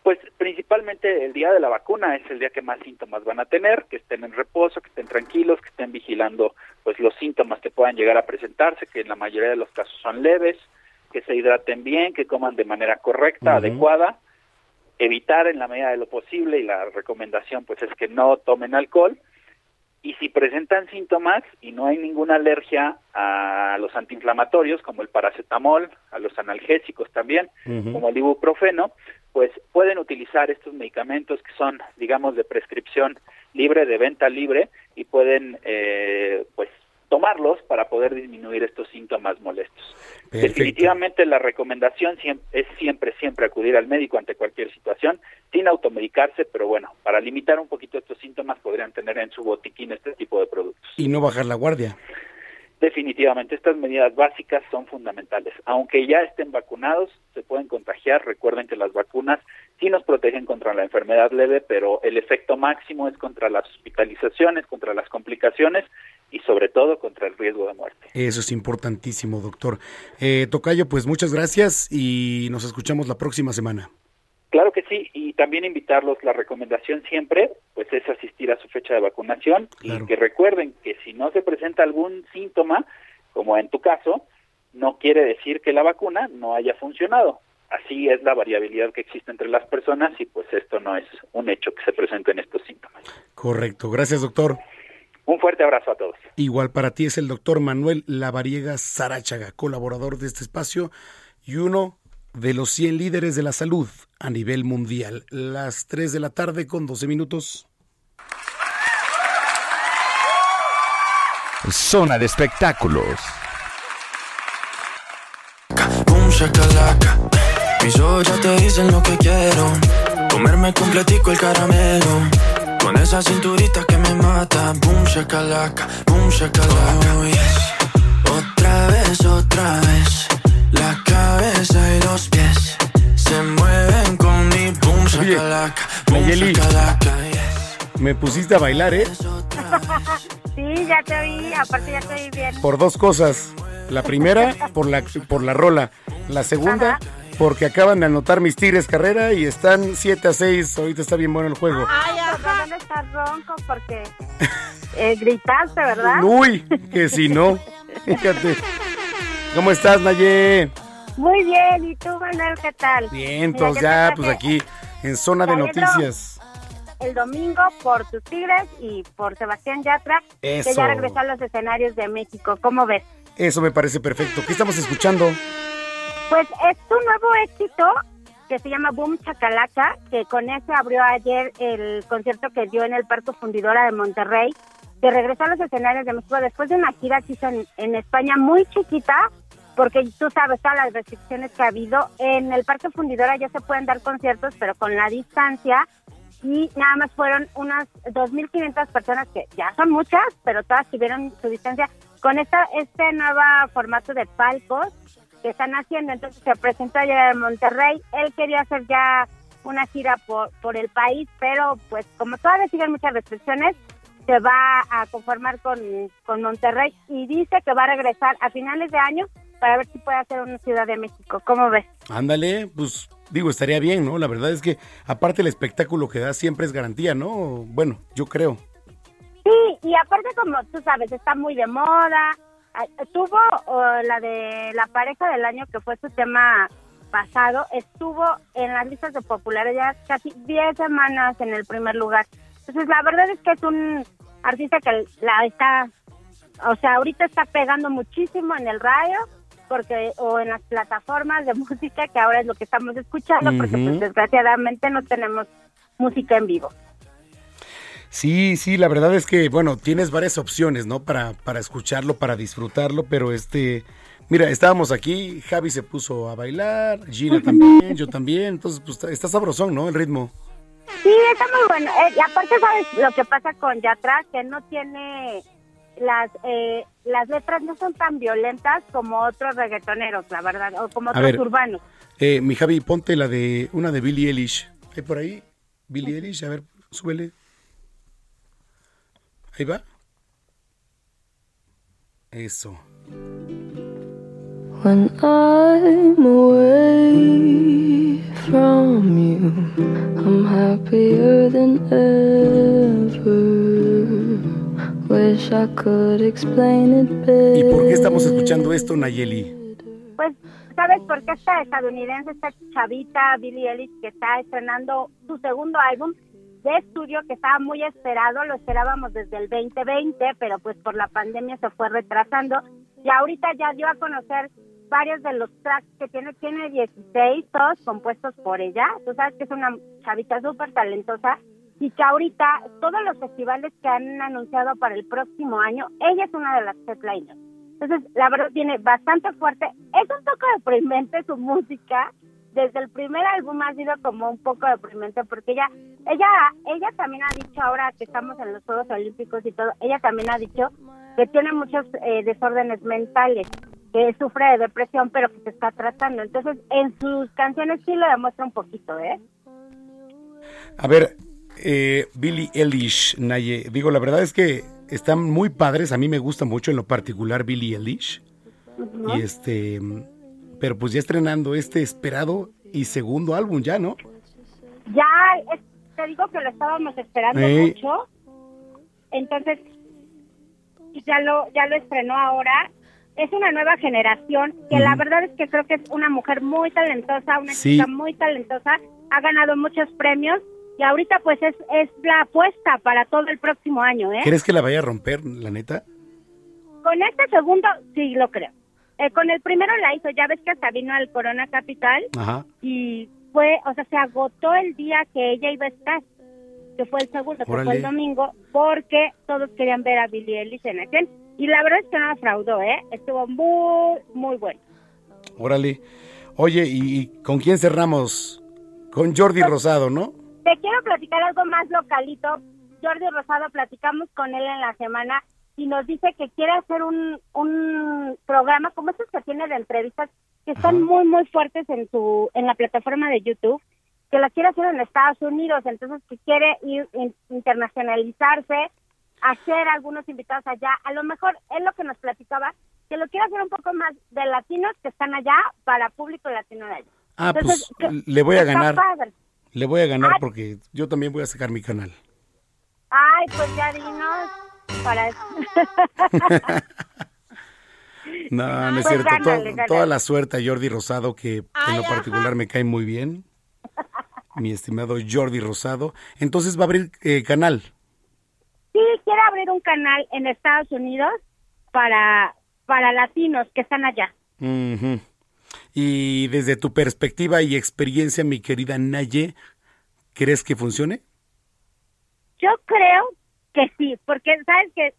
Pues principalmente el día de la vacuna es el día que más síntomas van a tener, que estén en reposo, que estén tranquilos, que estén vigilando pues los síntomas que puedan llegar a presentarse, que en la mayoría de los casos son leves, que se hidraten bien, que coman de manera correcta, adecuada, evitar en la medida de lo posible y la recomendación pues es que no tomen alcohol y si presentan síntomas y no hay ninguna alergia a los antiinflamatorios como el paracetamol, a los analgésicos también, como el ibuprofeno, pues pueden utilizar estos medicamentos que son, digamos, de prescripción libre, de venta libre y pueden, eh, pues, tomarlos para poder disminuir estos síntomas molestos. Definitivamente la recomendación es siempre, siempre acudir al médico ante cualquier situación, sin automedicarse, pero bueno, para limitar un poquito estos síntomas podrían tener en su botiquín este tipo de productos. Y no bajar la guardia. Definitivamente, estas medidas básicas son fundamentales. Aunque ya estén vacunados, se pueden contagiar. Recuerden que las vacunas sí nos protegen contra la enfermedad leve, pero el efecto máximo es contra las hospitalizaciones, contra las complicaciones y sobre todo contra el riesgo de muerte. Eso es importantísimo, doctor. Eh, Tocayo, pues muchas gracias y nos escuchamos la próxima semana. Claro que sí, y también invitarlos, la recomendación siempre, pues es asistir a su fecha de vacunación y que recuerden que si no se presenta algún síntoma, como en tu caso, no quiere decir que la vacuna no haya funcionado. Así es la variabilidad que existe entre las personas y pues esto no es un hecho que se presenten estos síntomas. Correcto, gracias doctor. Un fuerte abrazo a todos. Igual para ti es el doctor Manuel Lavariega Sarachaga, colaborador de este espacio y uno de los 100 líderes de la salud a nivel mundial. Las 3 de la tarde con 12 minutos. Zona de espectáculos. Mis ojos ya te dicen lo que quiero. Comerme completico el caramelo. Con esa cinturita que me mata. Boom, shakalaka, boom, shakalaka. Oh, yes. Otra vez, otra vez. La cabeza y los pies se mueven con mi boom, shakalaka, boom, shakalaka. Me pusiste a bailar, ¿eh? (laughs) Sí, ya te oí, aparte ya te oí bien. Por dos cosas. La primera, por la, por la rola. La segunda, porque acaban de anotar mis Tigres carrera y están 7 a 6. Ahorita está bien bueno el juego. Ay, ¿por dónde estás ronco? Porque eh, gritaste, ¿verdad? Uy, que si no. (laughs) Fíjate. ¿Cómo estás, Naye? Muy bien, ¿y tú, Manuel, qué tal? Bien, entonces ya, pues aquí en zona de no. noticias. el domingo por tus Tigres y por Sebastián Yatra, que ya regresó a los escenarios de México. ¿Cómo ves? Eso me parece perfecto. ¿Qué estamos escuchando? Pues es tu nuevo éxito que se llama Boom Chacalaca, que con ese abrió ayer el concierto que dio en el Parque Fundidora de Monterrey, que regresó a los escenarios de México después de una gira que hizo en, en España muy chiquita, porque tú sabes todas las restricciones que ha habido. En el Parque Fundidora ya se pueden dar conciertos, pero con la distancia, y nada más fueron unas 2.500 personas, que ya son muchas, pero todas tuvieron su distancia. Con esta este nuevo formato de palcos, que están haciendo. Entonces se presentó ayer en Monterrey. Él quería hacer ya una gira por, por el país, pero pues como todavía siguen muchas restricciones, se va a conformar con, con Monterrey y dice que va a regresar a finales de año para ver si puede hacer una Ciudad de México. ¿Cómo ves? Ándale, pues digo, estaría bien, ¿no? La verdad es que aparte el espectáculo que da siempre es garantía, ¿no? Bueno, yo creo. Sí, y aparte como tú sabes, está muy de moda. Tuvo oh, la de la pareja del año que fue su tema pasado, estuvo en las listas de popularidad casi 10 semanas en el primer lugar. Entonces la verdad es que es un artista que la está, o sea, ahorita está pegando muchísimo en el radio porque o en las plataformas de (laughs) música que ahora es lo que estamos escuchando porque pues desgraciadamente no tenemos música en vivo. Sí, sí, la verdad es que, bueno, tienes varias opciones, ¿no? Para, para escucharlo, para disfrutarlo, pero este, mira, estábamos aquí, Javi se puso a bailar, Gina también, yo también, entonces pues está, sabrosón, ¿no? El ritmo. Sí, está muy bueno. Eh, y aparte, ¿sabes lo que pasa con Yatra? Que no tiene las eh, las letras no son tan violentas como otros reggaetoneros, la verdad, o como otros ver. urbanos. Eh, mi Javi, ponte la de, una de Billie Eilish. ¿Hay por ahí? Billie Eilish, a ver, súbele. Ahí va. Eso. When I'm away from you, I'm happier than ever. Wish I could explain it better. ¿Y por qué estamos escuchando esto, Nayeli? Pues, ¿sabes por qué esta estadounidense, esta chavita Billie Eilish, que está estrenando su segundo álbum de estudio que estaba muy esperado, lo esperábamos desde el 2020, pero pues por la pandemia se fue retrasando y ahorita ya dio a conocer varios de los tracks que tiene, tiene 16, todos compuestos por ella, tú sabes que es una chavita súper talentosa y que ahorita todos los festivales que han anunciado para el próximo año, ella es una de las headliners. Entonces, la verdad tiene bastante fuerte. Es un poco deprimente su música. Desde el primer álbum ha sido como un poco deprimente porque ella, ella, ella también ha dicho ahora que estamos en los Juegos Olímpicos y todo, ella también ha dicho que tiene muchos eh, desórdenes mentales, que sufre de depresión, pero que se está tratando. Entonces, en sus canciones sí lo demuestra un poquito, ¿eh? A ver, eh, Billie Eilish, Naye, digo, la verdad es que están muy padres, a mí me gusta mucho en lo particular Billie Eilish. Y este, pero pues ya estrenando este esperado y segundo álbum ya, ¿no? Ya, es- te digo que lo estábamos esperando mucho. Entonces, ya lo, ya lo estrenó ahora. Es una nueva generación que la verdad es que creo que es una mujer muy talentosa, una Sí. chica muy talentosa. Ha ganado muchos premios y ahorita pues es, es la apuesta para todo el próximo año, ¿eh? ¿Crees que la vaya a romper, la neta? Con este segundo, sí lo creo. Eh, con el primero la hizo, ya ves que hasta vino al Corona Capital Ajá. y fue, o sea, se agotó el día que ella iba a estar, que fue el segundo, que fue el domingo, porque todos querían ver a Billie Eilish en acción. Y la verdad es que no defraudó, ¿eh? Estuvo muy, muy bueno. Órale. Oye, ¿y con quién cerramos? Con Jordi Rosado, ¿no? Te quiero platicar algo más localito. Jordi Rosado, platicamos con él en la semana y nos dice que quiere hacer un, un programa como esos que tiene de entrevistas que están muy, muy fuertes en su en la plataforma de YouTube, que la quiere hacer en Estados Unidos, entonces que quiere ir in- internacionalizarse, hacer algunos invitados allá. A lo mejor es lo que nos platicaba, que lo quiere hacer un poco más de latinos que están allá para público latino de allá. Ah, Entonces, pues que- le voy a ganar. padre. Le voy a ganar Ah. porque yo también voy a sacar mi canal. Ay, pues ya dinos para... (laughs) No, no es Pues cierto. gánale, To- gánale. Toda la suerte a Jordi Rosado, que en lo particular me cae muy bien. mi estimado Jordi Rosado. Entonces va a abrir eh, canal. Sí, quiere abrir un canal en Estados Unidos para, para latinos que están allá. Y desde tu perspectiva y experiencia, mi querida Naye, ¿crees que funcione? Yo creo que sí, porque sabes que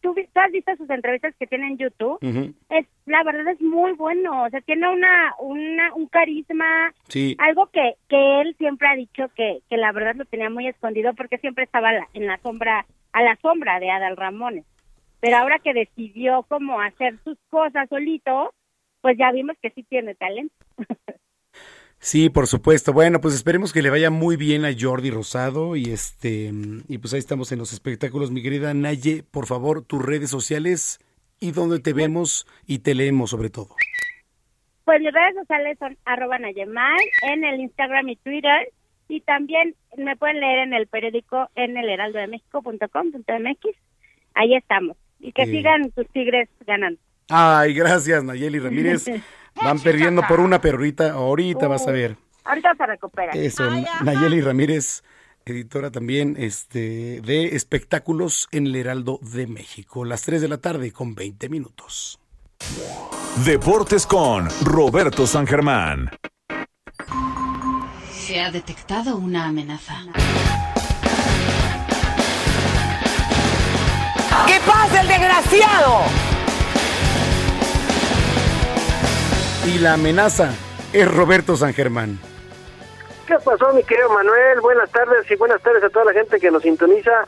tú, tú has visto sus entrevistas que tiene en YouTube. Es la verdad es muy bueno, o sea, tiene una, una un carisma, Sí. algo que que él siempre ha dicho que que la verdad lo tenía muy escondido porque siempre estaba en la sombra a la sombra de Adal Ramones. Pero ahora que decidió como hacer sus cosas solito, pues ya vimos que sí tiene talento. (laughs) Sí, por supuesto. Bueno, pues esperemos que le vaya muy bien a Jordi Rosado y este y pues ahí estamos en los espectáculos, mi querida Naye, por favor, tus redes sociales y donde te vemos y te leemos sobre todo. Pues mis redes sociales son arroba Nayemay en el Instagram y Twitter y también me pueden leer en el periódico en el heraldodemexico.com.mx. Ahí estamos. Y que sigan tus tigres ganando. Ay, gracias, Nayeli Ramírez. (laughs) Van perdiendo por una, pero ahorita, ahorita vas a ver. Ahorita se recupera. Eso, Nayeli Ramírez, editora también este, de espectáculos en el Heraldo de México. Las 3 de la tarde con 20 minutos. Deportes con Roberto San Germán. Se ha detectado una amenaza. ¡Que pase el desgraciado! Y la amenaza es Roberto San Germán. ¿Qué pasó, mi querido Manuel? Buenas tardes y buenas tardes a toda la gente que nos sintoniza.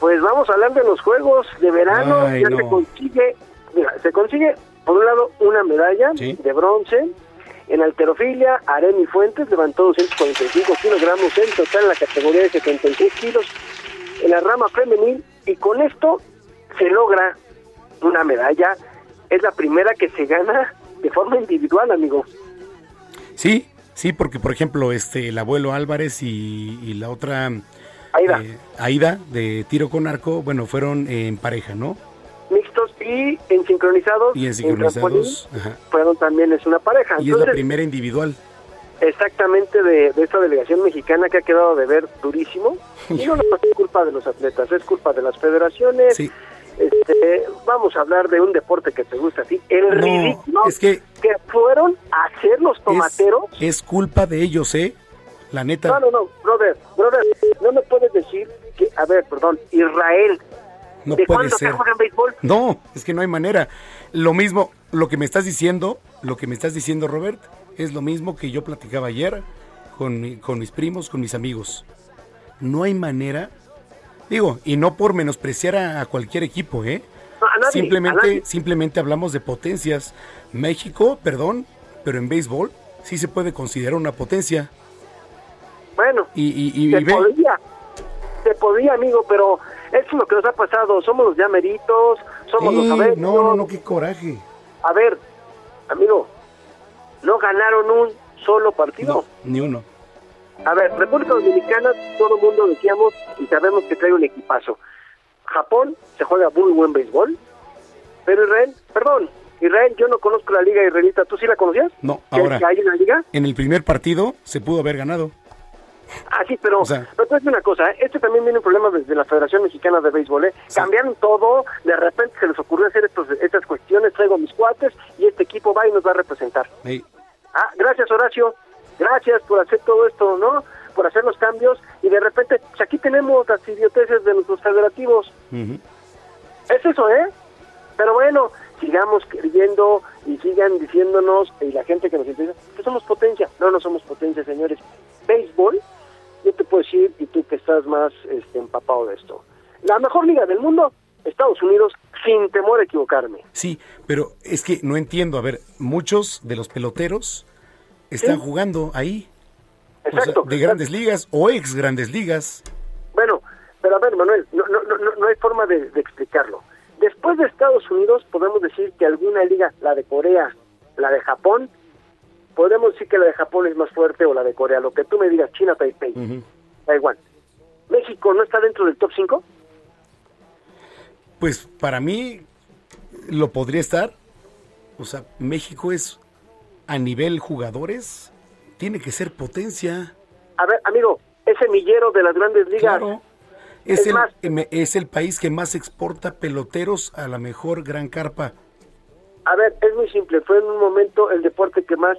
Pues vamos a hablar de los Juegos de Verano. Ay, ya no. se consigue, mira, se consigue, por un lado, una medalla de bronce. En alterofilia, Aremi Fuentes levantó 245 kilogramos en total en la categoría de 76 kilos en la rama femenil y con esto se logra una medalla. Es la primera que se gana de forma individual, amigo. Sí, sí, porque por ejemplo, este, el abuelo Álvarez y, y la otra Aida. eh, Aida de tiro con arco, bueno, fueron en pareja, ¿no? Mixtos y en sincronizados. Y en sincronizados. Ajá. fueron también es una pareja. Y es la primera individual. exactamente de, de esta delegación mexicana que ha quedado de ver durísimo. (laughs) Y no, no es culpa de los atletas, es culpa de las federaciones. Sí. Este, vamos a hablar de un deporte que te gusta a ti. El No, ridículo es que fueron a hacer los tomateros. es culpa de ellos, ¿eh? La neta. No, no, no, brother, brother, no me puedes decir que, a ver, perdón, Israel, No ¿de puede ser. béisbol? No, es que no hay manera. Lo mismo, lo que me estás diciendo, lo que me estás diciendo, Robert, es lo mismo que yo platicaba ayer con mis primos, con mis amigos. No hay manera, digo, y no por menospreciar a, a cualquier equipo, ¿eh? No, a nadie, a simplemente, nadie. simplemente hablamos de potencias. México, perdón, pero en béisbol sí se puede considerar una potencia. Bueno, Y, y, y- se ve, podía, se podía, amigo, pero eso es lo que nos ha pasado. Somos los llameritos, somos los abetos. no, no, no, qué coraje. A ver, amigo, no ganaron un solo partido. Ni uno. A ver, República Dominicana, todo el mundo decíamos y sabemos que trae un equipazo. Japón se juega muy buen béisbol, pero Israel, perdón, Israel, yo no conozco la liga israelita, ¿tú sí la conocías? No, ¿Que- ahora. hay una liga? En el primer partido se pudo haber ganado. Ah, sí, pero, O sea- pero una cosa, ¿eh? este también viene un problema desde la Federación Mexicana de Béisbol, ¿eh? Cambiaron todo, de repente se les ocurrió hacer estos, estas cuestiones, traigo mis cuates y este equipo va y nos va a representar. Ey, Ah, gracias Horacio, gracias por hacer todo esto, ¿no? Por hacer los cambios y de repente, pues aquí tenemos las idioteces de nuestros federativos. Es eso, ¿eh? Pero bueno, sigamos creyendo y sigan diciéndonos, y la gente que nos interesa, que somos potencia. No, no somos potencia, señores. Béisbol, yo te puedo decir, y tú que estás más este, empapado de esto, la mejor liga del mundo, Estados Unidos, sin temor a equivocarme. Sí, pero es que no entiendo. A ver, muchos de los peloteros están Sí. jugando ahí. O sea, Exacto. de grandes ligas o ex grandes ligas. Bueno, pero a ver, Manuel, no, no, no, no- no hay forma de, de explicarlo. Después de Estados Unidos, podemos decir que alguna liga, la de Corea, la de Japón, podemos decir que la de Japón es más fuerte o la de Corea, lo que tú me digas, China, Taipei, Taiwán. ¿México no está dentro del top 5? Pues para mí lo podría estar. O sea, México es a nivel jugadores, tiene que ser potencia. a ver, amigo, es semillero de las grandes ligas. Claro. Es, Es el, más- es el país que más exporta peloteros a la mejor gran carpa. A ver, es muy simple. Fue en un momento el deporte que más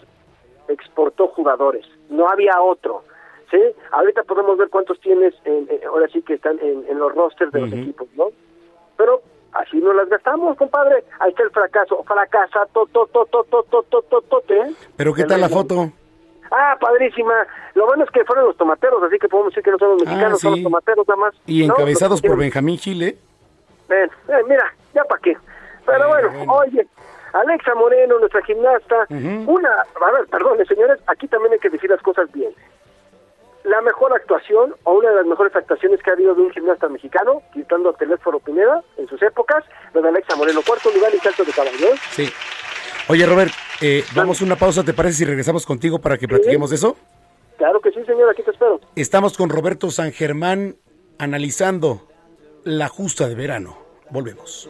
exportó jugadores. No había otro. ¿Sí? Ahorita podemos ver cuántos tienes, en, en- ahora sí que están en, en los rosters de los equipos, ¿no? Pero así no las gastamos, compadre. Ahí está el fracaso. Fracasa, to, to, to, to, to, to, to, to, ¿eh? Pero ¿qué tal la foto? Ah, padrísima. Lo bueno es que fueron los tomateros, así que podemos decir que no son los mexicanos, son Ah, sí. los tomateros nada más. Y ¿no? encabezados por Benjamín Chile. Ven, ven, mira, ya para qué. Pero bueno, oye, Alexa Moreno, nuestra gimnasta, una, a ver, perdón, señores, aquí también hay que decir las cosas bien. La mejor actuación, o una de las mejores actuaciones que ha habido de un gimnasta mexicano, quitando a Telésforo Pineda en sus épocas, lo de Alexa Moreno, cuarto lugar y salto de caballo. ¿eh? Sí. Oye, Robert, eh, vamos a una pausa, ¿te parece si regresamos contigo para que platiquemos de eso? Claro que sí, señor, aquí te espero. Estamos con Roberto San Germán analizando la justa de verano. Volvemos.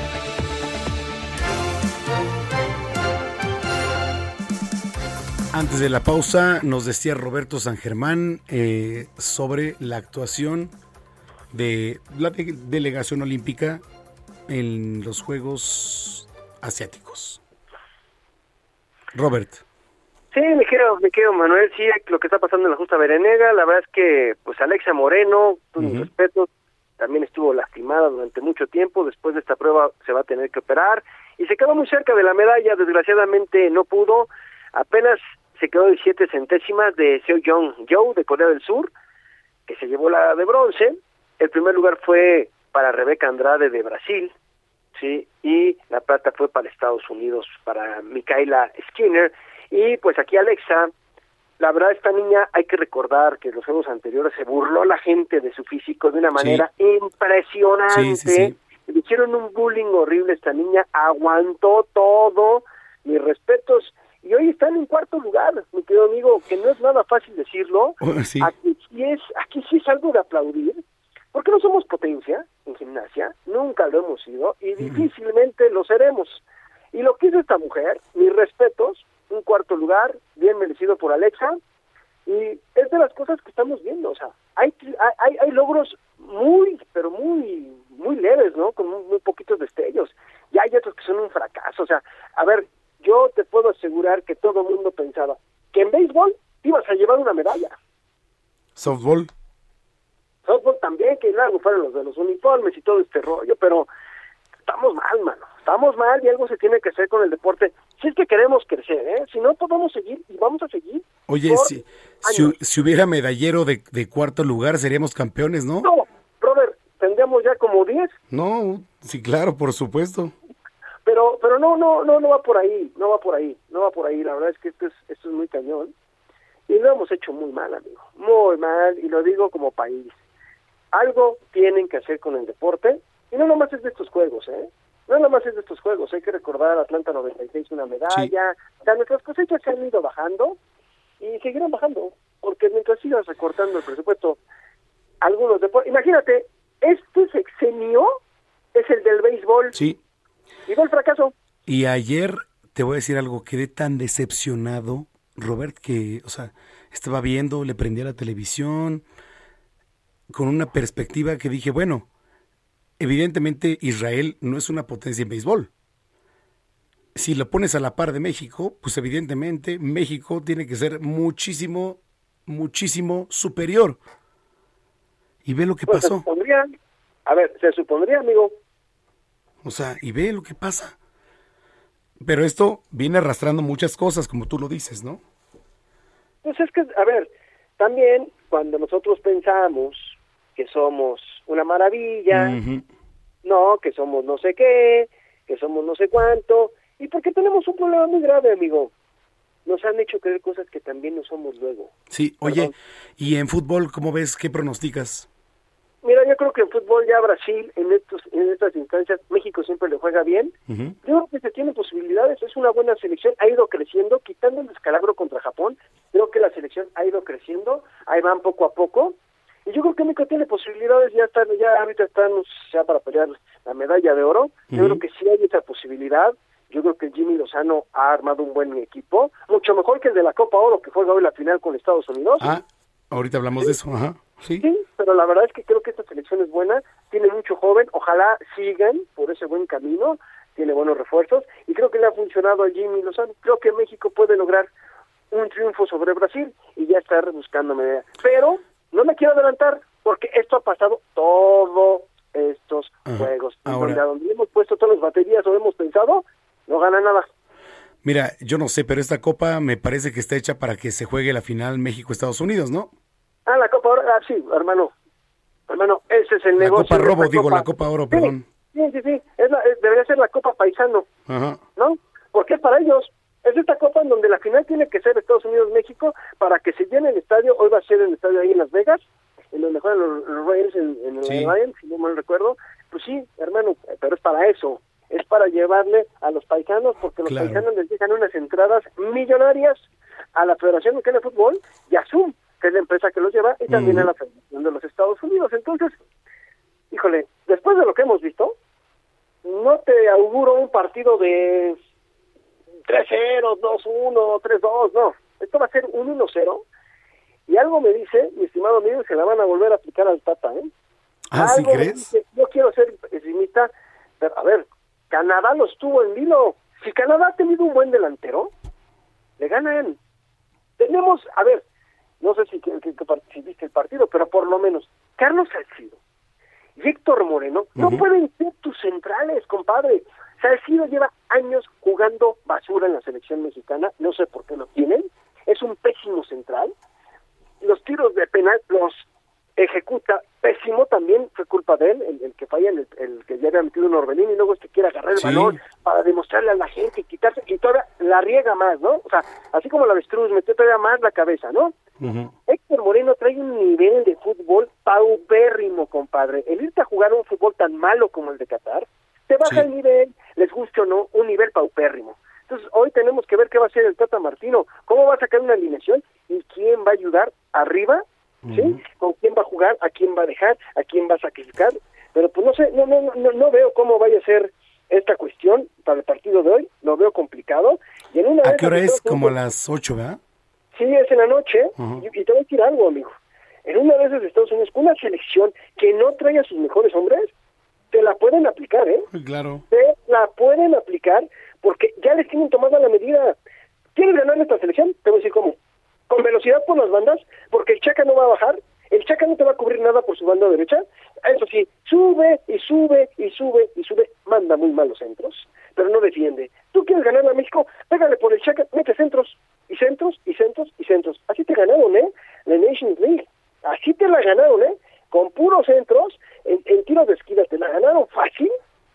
Antes de la pausa, nos decía Roberto San Germán eh, sobre la actuación de la de- delegación olímpica en los Juegos Asiáticos. Robert. Sí, me quiero, me quiero, Manuel, sí, lo que está pasando en la justa Berenega, la verdad es que, pues, Alexa Moreno, con mis respetos, también estuvo lastimada durante mucho tiempo, después de esta prueba se va a tener que operar, y se quedó muy cerca de la medalla, desgraciadamente no pudo, apenas se quedó de siete centésimas de Seo Jong Joe de Corea del Sur, que se llevó la de bronce, el primer lugar fue para Rebeca Andrade de Brasil, sí, y la plata fue para Estados Unidos, para Micaela Skinner, y pues aquí Alexa, la verdad esta niña hay que recordar que en los juegos anteriores se burló la gente de su físico de una manera impresionante, Sí, sí, sí. le hicieron un bullying horrible a esta niña, aguantó todo, mis respetos, y hoy están en cuarto lugar, mi querido amigo, que no es nada fácil decirlo, (laughs) Oh, sí. aquí sí es, aquí sí es algo de aplaudir, porque no somos potencia en gimnasia, nunca lo hemos sido y difícilmente lo seremos. Y lo que hizo esta mujer, mis respetos, un cuarto lugar, bien merecido por Alexa, y es de las cosas que estamos viendo, o sea, hay, hay, hay logros muy, pero muy, muy leves, ¿no? Con muy, muy poquitos destellos. Y hay otros que son un fracaso, o sea, a ver, yo te puedo asegurar que todo el mundo pensaba que en béisbol ibas a llevar una medalla. Softball. Softball también, que largo fueron los de los uniformes y todo este rollo, pero estamos mal, mano. Estamos mal y algo se tiene que hacer con el deporte. Si es que queremos crecer, ¿eh? Si no, podemos seguir y vamos a seguir. Oye, si, si, si hubiera medallero de, de cuarto lugar, seríamos campeones, ¿no? No, brother, tendríamos ya como 10, No, sí, claro, por supuesto. Pero pero no, no, no, no va por ahí, no va por ahí, no va por ahí. La verdad es que esto es, esto es muy cañón. Y lo hemos hecho muy mal, amigo. Muy mal, y lo digo como país. Algo tienen que hacer con el deporte, y no nomás es de estos juegos, ¿eh? No nomás es de estos juegos, hay que recordar Atlanta 96 una medalla, o sea, nuestras cosechas se han ido bajando y seguirán bajando, porque mientras sigas recortando el presupuesto, algunos deportes, imagínate, este sexenio es el del béisbol, Sí. El fracaso. Y ayer, te voy a decir algo, quedé tan decepcionado, Robert, que, o sea, estaba viendo, le prendí a la televisión, con una perspectiva que dije, bueno, evidentemente Israel no es una potencia en béisbol. Si lo pones a la par de México, pues evidentemente México tiene que ser muchísimo, muchísimo superior. Y ve lo que Pues se pasó. supondría, a ver, se supondría, amigo. O sea, y ve lo que pasa. Pero esto viene arrastrando muchas cosas, como tú lo dices, ¿no? Pues es que, a ver, también cuando nosotros pensamos que somos una maravilla, no, que somos no sé qué, que somos no sé cuánto, y porque tenemos un problema muy grave, amigo. Nos han hecho creer cosas que también no somos luego. Sí, oye, y en fútbol, ¿cómo ves? ¿Qué pronosticas? Mira, yo creo que en fútbol ya Brasil, en estos en estas instancias, México siempre le juega bien. Yo creo que se tiene posibilidades, es una buena selección, ha ido creciendo, quitando el descalabro contra Japón, creo que la selección ha ido creciendo, ahí van poco a poco, y yo creo que México tiene posibilidades, ya están, ya ahorita estamos ya para pelear la medalla de oro, yo creo que sí hay esa posibilidad, yo creo que Jimmy Lozano ha armado un buen equipo, mucho mejor que el de la Copa Oro que juega hoy la final con Estados Unidos. Ah, ahorita hablamos de eso, ajá. Sí. Sí, pero la verdad es que creo que esta selección es buena, tiene mucho joven, ojalá sigan por ese buen camino, tiene buenos refuerzos y creo que le ha funcionado a Jimmy Lozano. Creo que México puede lograr un triunfo sobre Brasil y ya está buscando medalla. Pero no me quiero adelantar porque esto ha pasado todos estos Ajá. juegos. Y Ahora- donde, donde hemos puesto todas las baterías o hemos pensado, no gana nada. Mira, yo no sé, pero esta copa me parece que está hecha para que se juegue la final México-Estados Unidos, ¿no? Ah, la Copa Oro, ah, sí, hermano. Hermano, ese es el La negocio. Copa de Robo, digo, la Copa Oro, Sí, perdón. Sí, sí, sí, es la- es- debería ser la Copa Paisano. Ajá. ¿no? Porque es para ellos. Es esta copa en donde la final tiene que ser Estados Unidos-México para que se llene el estadio. Hoy va a ser el estadio ahí en Las Vegas, en donde juegan los, los Raiders en, en el Sí. Lions, si no mal recuerdo. Pues sí, hermano, pero es para eso. Es para llevarle a los paisanos, porque los paisanos les dejan unas entradas millonarias a la Federación Mexicana de Fútbol y a Zoom, que es la empresa que los lleva, y también a la Federación de los Estados Unidos. Entonces, híjole, después de lo que hemos visto, no te auguro un partido de 3-0, 2-1, 3-2, no. Esto va a ser un 1-0. Y algo me dice, mi estimado amigo, que se la van a volver a aplicar al Tata, ¿eh? Ah, ¿sí crees? dice, yo quiero ser pesimista, pero a ver, Canadá los tuvo en vilo. Si Canadá ha tenido un buen delantero, le ganan. Tenemos, a ver, no sé si, que, que- que part- si viste el partido, pero por lo menos, Carlos Salcido y Héctor Moreno no pueden ser tus centrales, compadre. Salcido lleva años jugando basura en la selección mexicana, no sé por qué lo tienen, es un pésimo central. Los tiros de penal los ejecuta pésimo también, fue culpa de él, el, el que falla, el, el que ya había metido un Orbelín y luego este quiere agarrar el Sí. balón para demostrarle a la gente, quitarse, y todavía la riega más, ¿no? O sea, así como la avestruz, metió todavía más la cabeza, ¿no? Héctor Moreno trae un nivel de fútbol paupérrimo, compadre. El irte a jugar un fútbol tan malo como el de Qatar, te baja Sí. el nivel, les guste o no, un nivel paupérrimo. Entonces, hoy tenemos que ver qué va a hacer el Tata Martino, cómo va a sacar una alineación y quién va a ayudar arriba, ¿sí? Con quién va a jugar, a quién va a dejar, a quién va a sacrificar. Pero pues no sé, no, no, no, no veo cómo vaya a ser esta cuestión para el partido de hoy, lo veo complicado. Y en una ¿A de qué hora es? Como a las 8, ¿verdad? Sí, es en la noche. Y, y te voy a decir algo, amigo. En una esas de Estados Unidos, una selección que no trae a sus mejores hombres, te la pueden aplicar, ¿eh? Claro. Te la pueden aplicar porque ya les tienen tomada la medida. ¿Quieres ganar esta selección? Te voy a decir cómo. Con velocidad por las bandas, porque el Chaca no va a bajar, el Chaca no te va a cubrir nada por su banda derecha. Eso sí, sube y sube y sube y sube, manda muy malos centros, pero no defiende. ¿Tú quieres ganar a México? Pégale por el Chaca, mete centros y centros y centros y centros. Así te ganaron, ¿eh? La Nations League. Así te la ganaron, ¿eh? Con puros centros, en, en tiros de esquina, te la ganaron fácil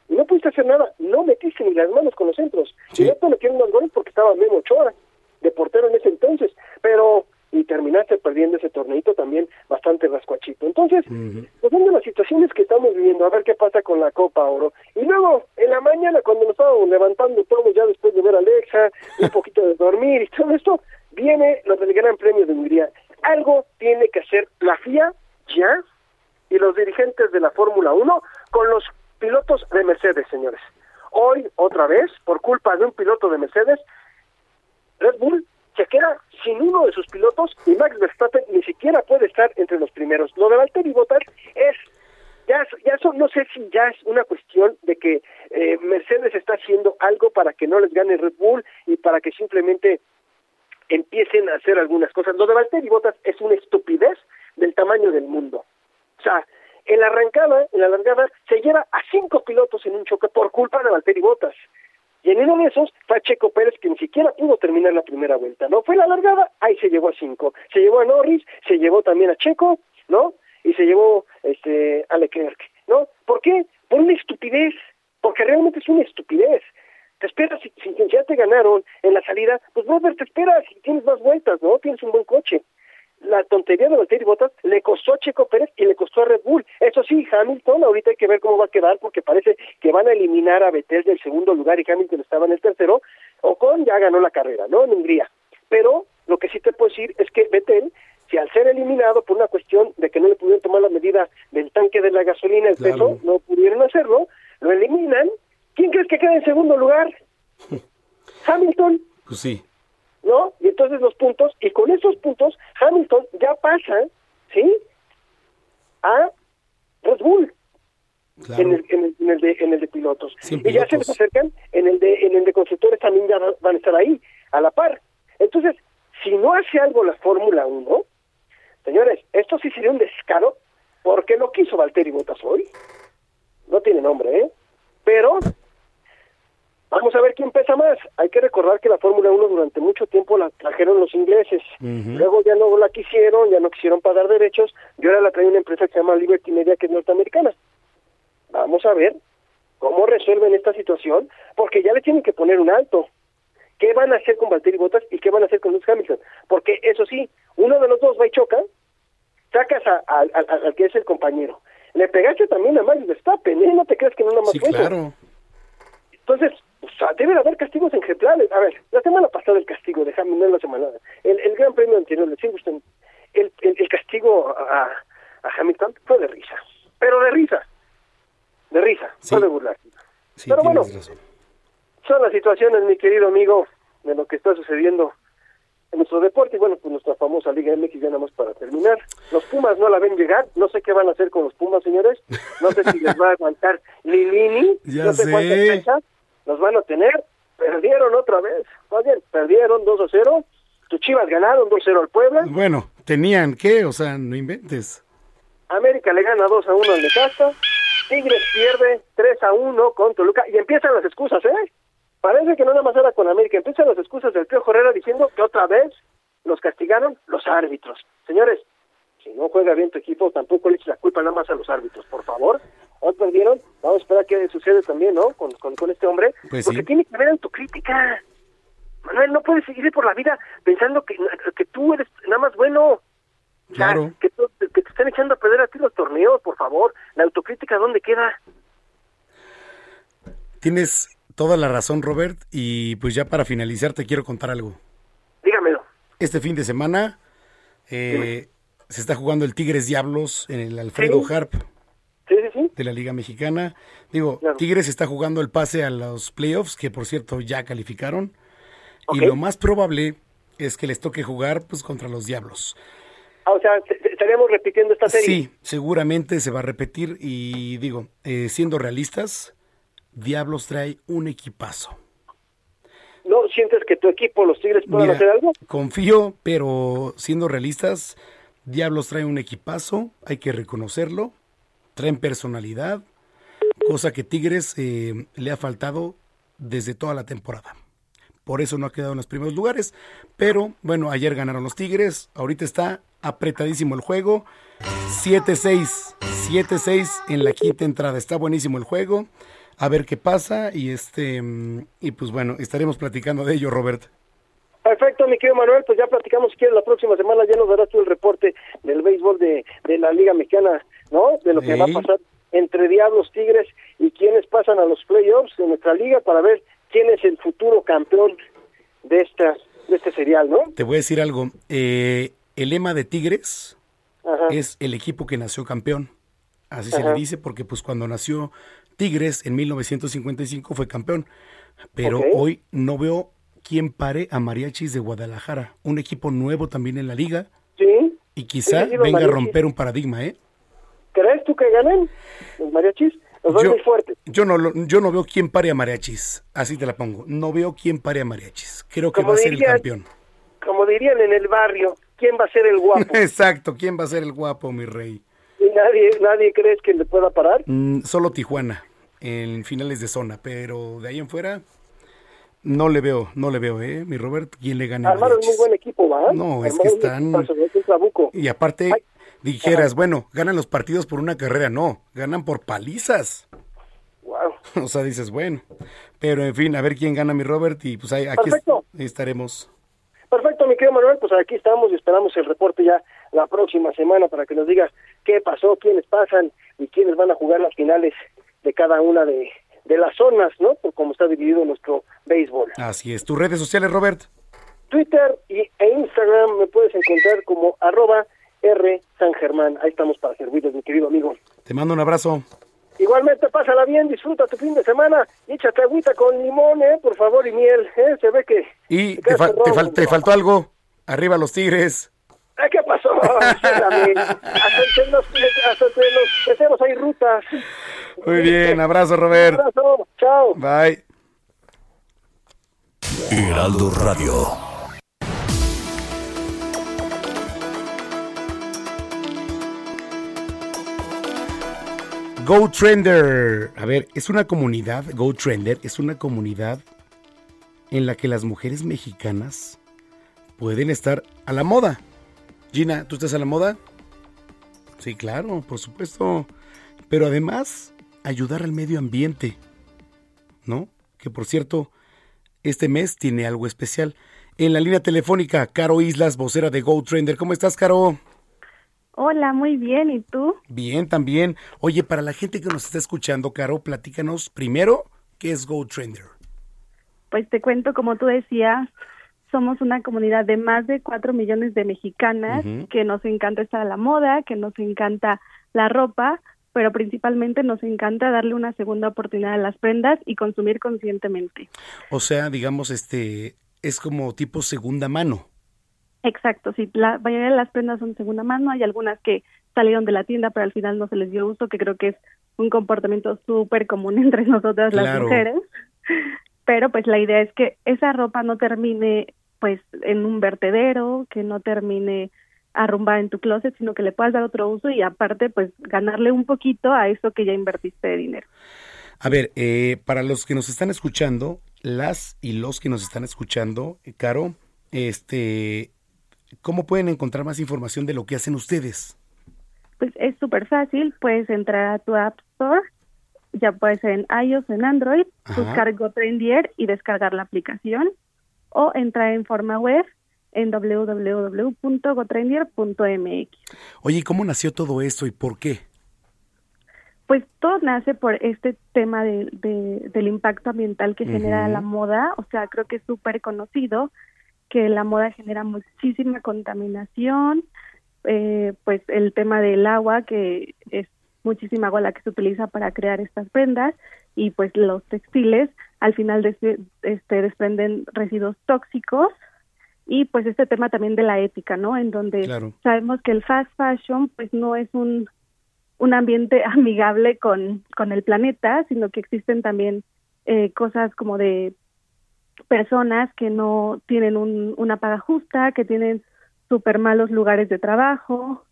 y no pudiste hacer nada. No metiste ni las manos con los centros. Sí. Y no te metieron los goles porque estaba Memo Ochoa de portero en ese entonces. Pero, y terminaste perdiendo ese torneito también bastante rascuachito. Entonces, pues son de las situaciones que estamos viviendo, a ver qué pasa con la Copa Oro. Y luego, en la mañana, cuando nos estábamos levantando todos ya después de ver a Alexa, un poquito de dormir y todo esto, viene lo del Gran Premio de Hungría. Algo tiene que hacer la FIA ya y los dirigentes de la Fórmula 1 con los pilotos de Mercedes, señores. Hoy, otra vez, por culpa de un piloto de Mercedes, Red Bull se queda sin uno de sus pilotos y Max Verstappen ni siquiera puede estar entre los primeros. Lo de Valtteri Bottas es ya, ya no sé si ya es una cuestión de que eh, Mercedes está haciendo algo para que no les gane Red Bull y para que simplemente empiecen a hacer algunas cosas. Lo de Valtteri Bottas es una estupidez del tamaño del mundo. O sea, en la arrancada, en la largada, se lleva a cinco pilotos en un choque por culpa de Valtteri Bottas. Y en uno de esos fue a Checo Pérez, que ni siquiera pudo terminar la primera vuelta, ¿no? Fue la largada, ahí se llevó a cinco. Se llevó a Norris, se llevó también a Checo, ¿no? Y se llevó este, a Leclerc, ¿no? ¿Por qué? Por una estupidez, porque realmente es una estupidez. Te esperas, si, si ya te ganaron en la salida, pues Robert, te esperas si tienes más vueltas, ¿no? Tienes un buen coche la tontería de Valtteri Bottas le costó a Checo Pérez y le costó a Red Bull. Eso sí, Hamilton, ahorita hay que ver cómo va a quedar porque parece que van a eliminar a Vettel del segundo lugar y Hamilton estaba en el tercero. Ocon ya ganó la carrera, ¿no? En Hungría. Pero lo que sí te puedo decir es que Vettel, si al ser eliminado por una cuestión de que no le pudieron tomar la medida del tanque de la gasolina, el peso, no pudieron hacerlo, lo eliminan. ¿Quién crees que queda en segundo lugar? (laughs) Hamilton. Pues sí. ¿No? Y entonces los puntos, y con esos puntos, Hamilton ya pasa, ¿sí? A Red Bull. En, el, en, el, en, el, de, en el de pilotos. y ya se les acercan, en el de en el de constructores también ya van a estar ahí, a la par. Entonces, si no hace algo la Fórmula 1, señores, esto sí sería un descaro, porque lo quiso Valtteri Bottas hoy. No tiene nombre, ¿eh? Pero Vamos a ver quién pesa más. Hay que recordar que la Fórmula 1 durante mucho tiempo la trajeron los ingleses. Luego ya no la quisieron, ya no quisieron pagar derechos. Y ahora la trae una empresa que se llama Liberty Media, que es norteamericana. Vamos a ver cómo resuelven esta situación, porque ya le tienen que poner un alto. ¿Qué van a hacer con Valtteri Bottas y qué van a hacer con Lewis Hamilton? Porque eso sí, uno de los dos va y choca, sacas al que es el compañero. Le pegaste también a Max Verstappen, ¿eh? No te creas que no nada más sí, claro. Entonces, o sea, deben haber castigos ejemplares. A ver, la semana pasada el castigo de Hamilton, la semana, el, el Gran Premio anterior de Silverstone, el, el, el castigo a, a, Hamilton fue de risa, pero de risa, de risa, sí. no de burlar. Sí, pero bueno, razón. son las situaciones, mi querido amigo, de lo que está sucediendo en nuestro deporte y bueno, pues nuestra famosa Liga MX ya nada más para terminar. Los Pumas no la ven llegar, no sé qué van a hacer con los Pumas, señores, no sé si les va a aguantar (laughs) Lilini, ya no sé, sé. cuántas fechas los van a tener, perdieron otra vez, más bien, perdieron 2 a 0, tus Chivas ganaron 2 a 0 al Puebla, Bueno, tenían que, o sea, no inventes. América le gana 2 a 1 al Necaxa, Tigres pierde 3 a 1 con Toluca y empiezan las excusas, ¿eh? Parece que no nada más era con América, empiezan las excusas del Pío Herrera diciendo que otra vez los castigaron los árbitros. Señores, si no juega bien tu equipo, tampoco le eches la culpa nada más a los árbitros, por favor. Hoy perdieron, vamos a esperar qué sucede también, ¿no? Con, con, con este hombre, Pues porque sí. tiene que haber autocrítica. Manuel, no puedes seguir por la vida pensando que, que tú eres nada más bueno. O sea, Claro. que, te están echando a perder a ti los torneos, por favor. La autocrítica, ¿dónde queda? Tienes toda la razón, Robert, y pues ya para finalizar te quiero contar algo. Dígamelo. Este fin de semana eh, se está jugando el Tigres Diablos en el Alfredo Sí. Harp. De la Liga Mexicana. Digo, Tigres está jugando el pase a los playoffs, que por cierto ya calificaron. Y lo más probable es que les toque jugar pues contra los Diablos. Ah, o sea, estaríamos repitiendo esta serie. Sí, seguramente se va a repetir y digo, eh, siendo realistas, Diablos trae un equipazo. ¿No sientes que tu equipo, los Tigres, puedan Mira, hacer algo? confío, pero siendo realistas, Diablos trae un equipazo, hay que reconocerlo, traen personalidad, cosa que Tigres eh, le ha faltado desde toda la temporada. Por eso no ha quedado en los primeros lugares, pero bueno, ayer ganaron los Tigres, ahorita está apretadísimo el juego, 7-6, 7-6 en la quinta entrada, está buenísimo el juego, a ver qué pasa y este y pues bueno, estaremos platicando de ello, Robert. Perfecto, mi querido Manuel, pues ya platicamos quieres la próxima semana, ya nos darás tú el reporte del béisbol de, de la Liga Mexicana, ¿no? De lo que va a pasar entre Diablos, Tigres y quienes pasan a los playoffs de nuestra liga para ver quién es el futuro campeón de esta de este serial, ¿no? Te voy a decir algo. eh, el lema de Tigres Ajá. es el equipo que nació campeón. Así se le dice porque pues cuando nació Tigres en 1955 fue campeón. Pero hoy no veo quién pare a Mariachis de Guadalajara. Un equipo nuevo también en la liga. Sí. Y quizá Sí, venga a romper un paradigma, ¿eh? ¿Crees tú que ganen los mariachis? Los Yo, muy fuertes. yo no, yo no veo quién pare a mariachis. Así te la pongo. No veo quién pare a mariachis. Creo que Como va a ser el campeón. Como dirían en el barrio, ¿quién va a ser el guapo? (laughs) Exacto. ¿Quién va a ser el guapo, mi rey? y nadie, nadie crees que le pueda parar. Mm, solo Tijuana en finales de zona, pero de ahí en fuera no le veo, no le veo, ¿eh? Mi Robert, ¿quién le gana? Armaron Mariachis? buen equipo, ¿va? No, es que un están- un. Y aparte, dijeras, bueno, ganan los partidos por una carrera, no, ganan por palizas. Wow. (laughs) O sea, dices, bueno, pero en fin, a ver quién gana mi Robert y pues ahí, aquí est- estaremos. Perfecto, mi querido Manuel, pues aquí estamos y esperamos el reporte ya la próxima semana para que nos digas qué pasó, quiénes pasan y quiénes van a jugar las finales de cada una de, de las zonas, ¿no? Por cómo está dividido nuestro béisbol. Así es, tus redes sociales, Robert. Twitter y, e Instagram me puedes encontrar como arroba R San Germán. Ahí estamos para servirles, mi querido amigo. Te mando un abrazo. Igualmente, pásala bien, disfruta tu fin de semana y échate agüita con limón, ¿eh? Por favor, y miel, ¿eh? Se ve que... Y te, fal- faltó algo. Arriba los Tigres. ¿Eh, ¿Qué pasó? (laughs) Espérame. hasta entre los, hasta entre los peceros hay rutas. Muy bien, abrazo, Robert. Un abrazo, chao. Bye. Heraldo Radio. Go Trender. A ver, es una comunidad, Go Trender, es una comunidad en la que las mujeres mexicanas pueden estar a la moda. Gina, ¿tú estás a la moda? Sí, claro, por supuesto. Pero además, ayudar al medio ambiente. ¿No? Que por cierto, este mes tiene algo especial. En la línea telefónica, Caro Islas, vocera de Go Trender. ¿Cómo estás, Caro? Hola, muy bien. ¿Y tú? Bien, también. Oye, para la gente que nos está escuchando, Caro, platícanos primero qué es Go Trender. Pues te cuento, como tú decías, somos una comunidad de más de cuatro millones de mexicanas que nos encanta estar a la moda, que nos encanta la ropa, pero principalmente nos encanta darle una segunda oportunidad a las prendas y consumir conscientemente. O sea, digamos, este, es como tipo segunda mano. Exacto, sí, la mayoría de las prendas son segunda mano, hay algunas que salieron de la tienda pero al final no se les dio uso, que creo que es un comportamiento súper común (laughs) entre nosotras las mujeres, pero pues la idea es que esa ropa no termine pues en un vertedero, que no termine arrumbada en tu closet, sino que le puedas dar otro uso y aparte pues ganarle un poquito a eso que ya invertiste de dinero. A ver, eh, para los que nos están escuchando, las y los que nos están escuchando, eh, Caro, este, ¿cómo pueden encontrar más información de lo que hacen ustedes? Pues es súper fácil, puedes entrar a tu App Store, ya puede ser en iOS en Android, Ajá. buscar GoTrendier y descargar la aplicación, o entrar en forma web en www.gotrendier.mx. Oye, ¿y ¿cómo nació todo esto y por qué? Pues todo nace por este tema de, de- del impacto ambiental que genera la moda, o sea, creo que es súper conocido que la moda genera muchísima contaminación, eh, pues el tema del agua, que es muchísima agua la que se utiliza para crear estas prendas, y pues los textiles al final des- este, desprenden residuos tóxicos, y pues este tema también de la ética, ¿no? En donde Claro. sabemos que el fast fashion pues no es un un ambiente (laughs) amigable con, con el planeta, sino que existen también eh, cosas como de personas que no tienen un, una paga justa, que tienen súper malos lugares de trabajo,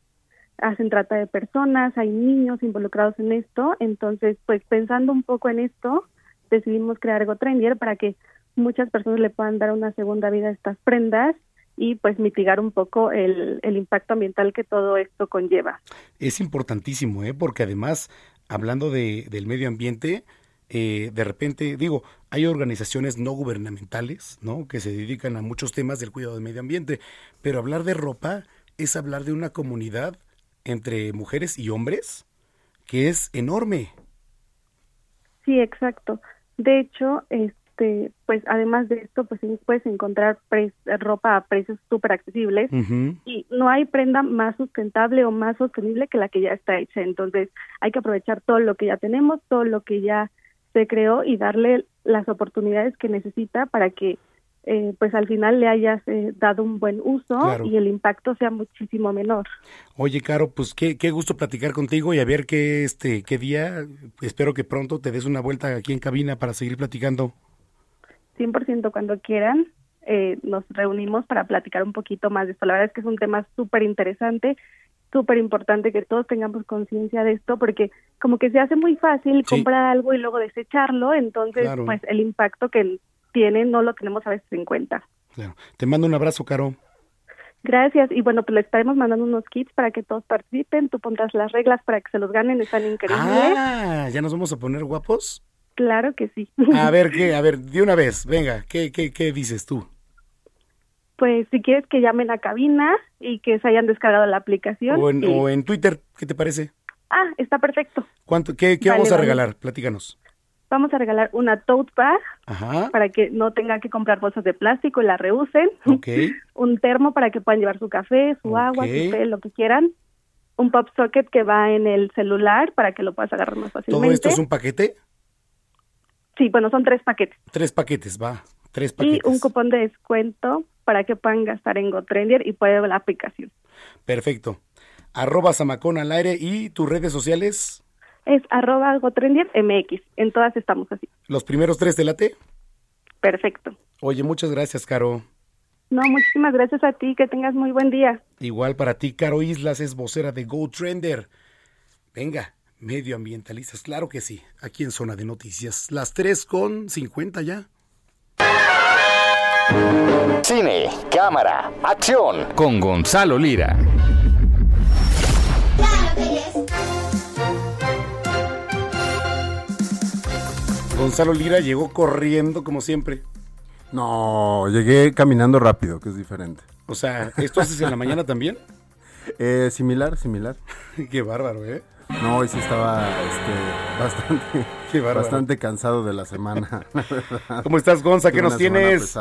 hacen trata de personas, hay niños involucrados en esto, entonces pues pensando un poco en esto, decidimos crear GoTrendier para que muchas personas le puedan dar una segunda vida a estas prendas y pues mitigar un poco el, el impacto ambiental que todo esto conlleva. Es importantísimo, ¿eh? porque además, hablando de, del medio ambiente, eh, de repente, digo, hay organizaciones no gubernamentales, ¿no? Que se dedican a muchos temas del cuidado del medio ambiente, pero hablar de ropa es hablar de una comunidad entre mujeres y hombres que es enorme. Sí, exacto. De hecho, este, pues además de esto, pues puedes encontrar pre- ropa a precios súper accesibles y no hay prenda más sustentable o más sostenible que la que ya está hecha. Entonces hay que aprovechar todo lo que ya tenemos, todo lo que ya se creó y darle las oportunidades que necesita para que eh, pues al final le hayas eh, dado un buen uso Claro. y el impacto sea muchísimo menor. Oye, Caro, pues qué, qué gusto platicar contigo y a ver qué, este, qué día, espero que pronto te des una vuelta aquí en cabina para seguir platicando. 100% cuando quieran, eh, nos reunimos para platicar un poquito más de esto. La verdad es que es un tema súper interesante, súper importante que todos tengamos conciencia de esto, porque como que se hace muy fácil Sí. comprar algo y luego desecharlo, entonces Claro. pues el impacto que tiene no lo tenemos a veces en cuenta. Claro. Te mando un abrazo, Caro. Gracias y bueno, pues le estaremos mandando unos kits para que todos participen, tú pondrás las reglas para que se los ganen, están increíbles. Ah, ¿ya nos vamos a poner guapos? Claro que sí. A ver, ¿qué? (laughs) A ver, de una vez, venga, ¿qué, qué, qué dices tú? Pues si quieres que llamen a cabina y que se hayan descargado la aplicación. O en, y- o en Twitter, ¿qué te parece? Ah, está perfecto. ¿Cuánto, ¿Qué, qué Vale, vamos a vale. regalar? Platícanos. Vamos a regalar una tote bag Ajá, para que no tengan que comprar bolsas de plástico y la reusen. ok. (laughs) Un termo para que puedan llevar su café, su agua, su té, lo que quieran. Un pop socket que va en el celular para que lo puedas agarrar más fácilmente. ¿Todo esto es un paquete? Sí, bueno, son tres paquetes. Tres paquetes, va. Tres Y un cupón de descuento para que puedan gastar en GoTrendier y pueden la aplicación. Perfecto. Arroba Zamacón al aire y tus redes sociales, Es arroba GoTrendier MX. En todas estamos así. los primeros tres de late. Perfecto. Oye, muchas gracias, Caro. No, muchísimas gracias a ti. Que tengas muy buen día. Igual para ti, Caro Islas es vocera de Go Trender. Venga, medioambientalistas, claro que sí. Aquí en Zona de Noticias, las 3 con 50 ya. Cine, cámara, acción. Con Gonzalo Lira. Gonzalo Lira llegó corriendo como siempre. No, llegué caminando rápido, que es diferente. O sea, ¿esto haces en la mañana también? (laughs) Eh, similar, similar. (laughs) Qué bárbaro, ¿eh? No, hoy sí estaba este, bastante, bastante cansado de la semana. la. (laughs) ¿Cómo estás, Gonza? ¿Qué Tuve nos tienes?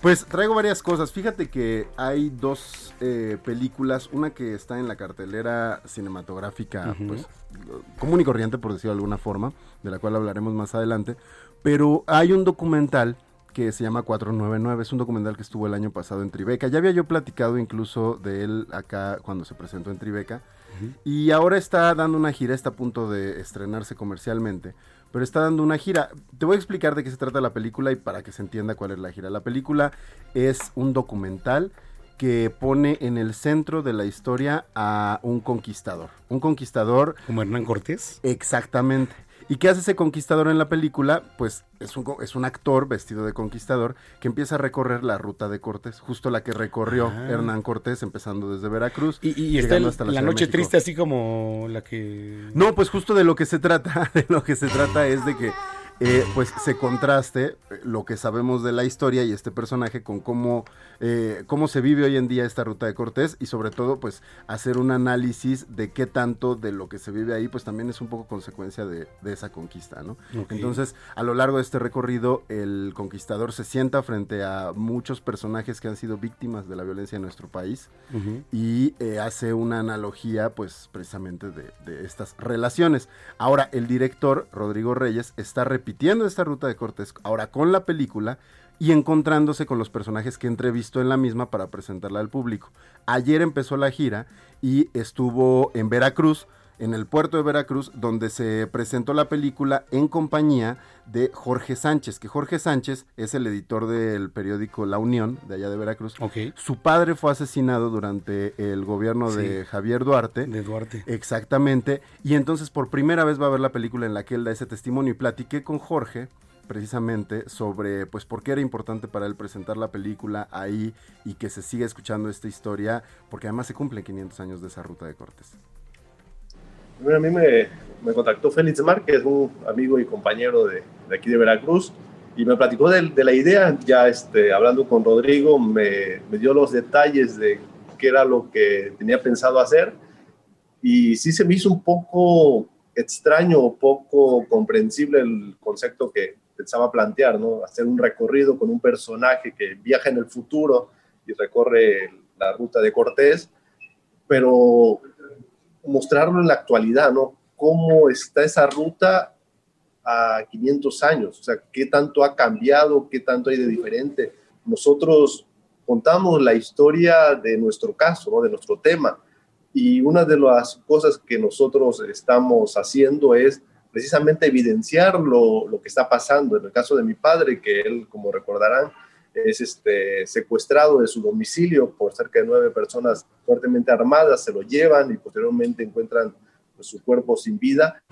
Pues traigo varias cosas. Fíjate que hay dos eh, películas, una que está en la cartelera cinematográfica, pues común y corriente, por decirlo de alguna forma, de la cual hablaremos más adelante. Pero hay un documental que se llama 499, es un documental que estuvo el año pasado en Tribeca. Ya había yo platicado incluso de él acá cuando se presentó en Tribeca. Y ahora está dando una gira, está a punto de estrenarse comercialmente, pero está dando una gira. Te voy a explicar de qué se trata la película y para que se entienda cuál es la gira. La película es un documental que pone en el centro de la historia a un conquistador. Un conquistador... ¿Como Hernán Cortés? Exactamente. ¿Y qué hace ese conquistador en la película? Pues es un, es un actor vestido de conquistador que empieza a recorrer la ruta de Cortés, justo la que recorrió Ah. Hernán Cortés, empezando desde Veracruz. Y, y está llegando el- hasta la, de noche triste así como la que... No, pues justo de lo que se trata, (laughs) de lo que se trata es de que eh, pues se contraste eh, lo que sabemos de la historia y este personaje con cómo, eh, cómo se vive hoy en día esta ruta de Cortés y sobre todo pues hacer un análisis de qué tanto de lo que se vive ahí pues también es un poco consecuencia de, de esa conquista, ¿no? Entonces a lo largo de este recorrido el conquistador se sienta frente a muchos personajes que han sido víctimas de la violencia en nuestro país y eh, hace una analogía pues precisamente de, de estas relaciones. Ahora el director Rodrigo Reyes está repitiendo esta ruta de Cortés ahora con la película y encontrándose con los personajes que entrevistó en la misma para presentarla al público. Ayer empezó la gira y estuvo en Veracruz, en el puerto de Veracruz, donde se presentó la película en compañía de Jorge Sánchez, que Jorge Sánchez es el editor del periódico La Unión, de allá de Veracruz. Su padre fue asesinado durante el gobierno de. Javier Duarte. De Duarte. Exactamente. Y entonces por primera vez va a ver la película en la que él da ese testimonio. Y platiqué con Jorge precisamente sobre pues por qué era importante para él presentar la película ahí y que se siga escuchando esta historia, porque además se cumplen 500 años de esa ruta de Cortés. Bueno, a mí me, me contactó Félix Márquez, un amigo y compañero de, de aquí de Veracruz, y me platicó de, de la idea. Ya este, hablando con Rodrigo, me, me dio los detalles de qué era lo que tenía pensado hacer, y sí se me hizo un poco extraño poco comprensible el concepto que pensaba plantear, ¿no? Hacer un recorrido con un personaje que viaja en el futuro y recorre la ruta de Cortés, pero mostrarlo en la actualidad, ¿no? Cómo está esa ruta a 500 años, o sea, qué tanto ha cambiado, qué tanto hay de diferente, nosotros contamos la historia de nuestro caso, ¿no? de nuestro tema. Y una de las cosas que nosotros estamos haciendo es precisamente evidenciar lo, lo, que está pasando. En el caso de mi padre, que él, como recordarán, es este, secuestrado de su domicilio por cerca de nueve personas fuertemente armadas, se lo llevan y posteriormente encuentran pues, su cuerpo sin vida.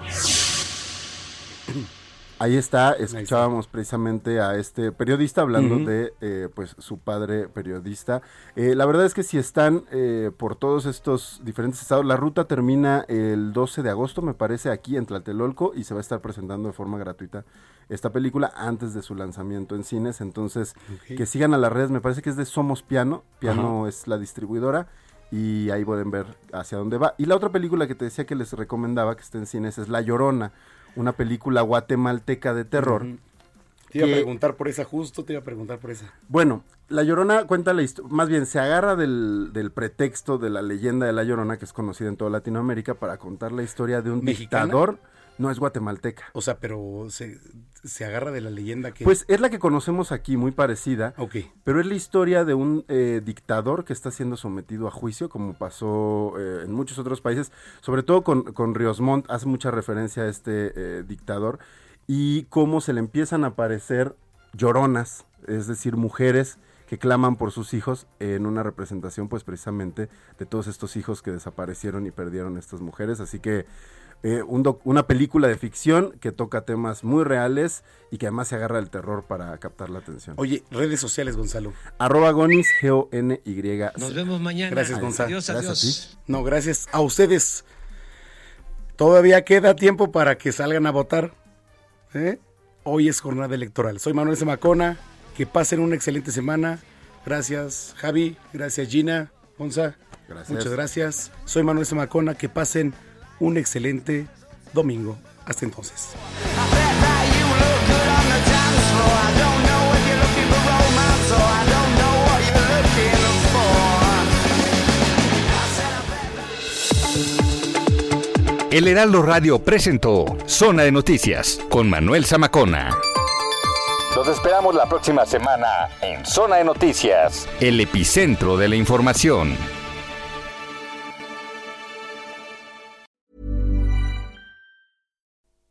Ahí está, escuchábamos precisamente a este periodista hablando de eh, pues su padre periodista. Eh, la verdad es que si están eh, por todos estos diferentes estados, la ruta termina el 12 de agosto, me parece, aquí en Tlatelolco y se va a estar presentando de forma gratuita esta película antes de su lanzamiento en cines. Entonces, que sigan a las redes, me parece que es de Somos Piano, Piano es la distribuidora y ahí pueden ver hacia dónde va. Y la otra película que te decía que les recomendaba que esté en cines es La Llorona una película guatemalteca de terror. Te iba a preguntar por esa, justo te iba a preguntar por esa. Bueno, La Llorona cuenta la historia, más bien se agarra del, pretexto de la leyenda de La Llorona, que es conocida en toda Latinoamérica, para contar la historia de un dictador. No es guatemalteca. O sea, pero se, agarra de la leyenda que... Pues es la que conocemos aquí, muy parecida. Ok. Pero es la historia de un eh, dictador que está siendo sometido a juicio, como pasó eh, en muchos otros países. Sobre todo con, con Riosmont, hace mucha referencia a este eh, dictador. Y cómo se le empiezan a aparecer lloronas, es decir, mujeres que claman por sus hijos en una representación pues precisamente de todos estos hijos que desaparecieron y perdieron estas mujeres. Así que eh, una película de ficción que toca temas muy reales y que además se agarra el terror para captar la atención. Oye, redes sociales, Gonzalo. Arroba Gonis, G-O-N-Y. Nos vemos mañana. Gracias, Gonzalo. Adiós, gracias a ti. No, gracias a ustedes. Todavía queda tiempo para que salgan a votar. ¿eh? Hoy es jornada electoral. Soy Manuel Semacona. Que pasen una excelente semana. Gracias, Javi. Gracias, Gina. Gonza. Gracias. Muchas gracias. Soy Manuel Semacona. Que pasen un excelente domingo. Hasta entonces. El Heraldo Radio presentó Zona de Noticias con Manuel Zamacona. Los esperamos la próxima semana en Zona de Noticias, el epicentro de la información.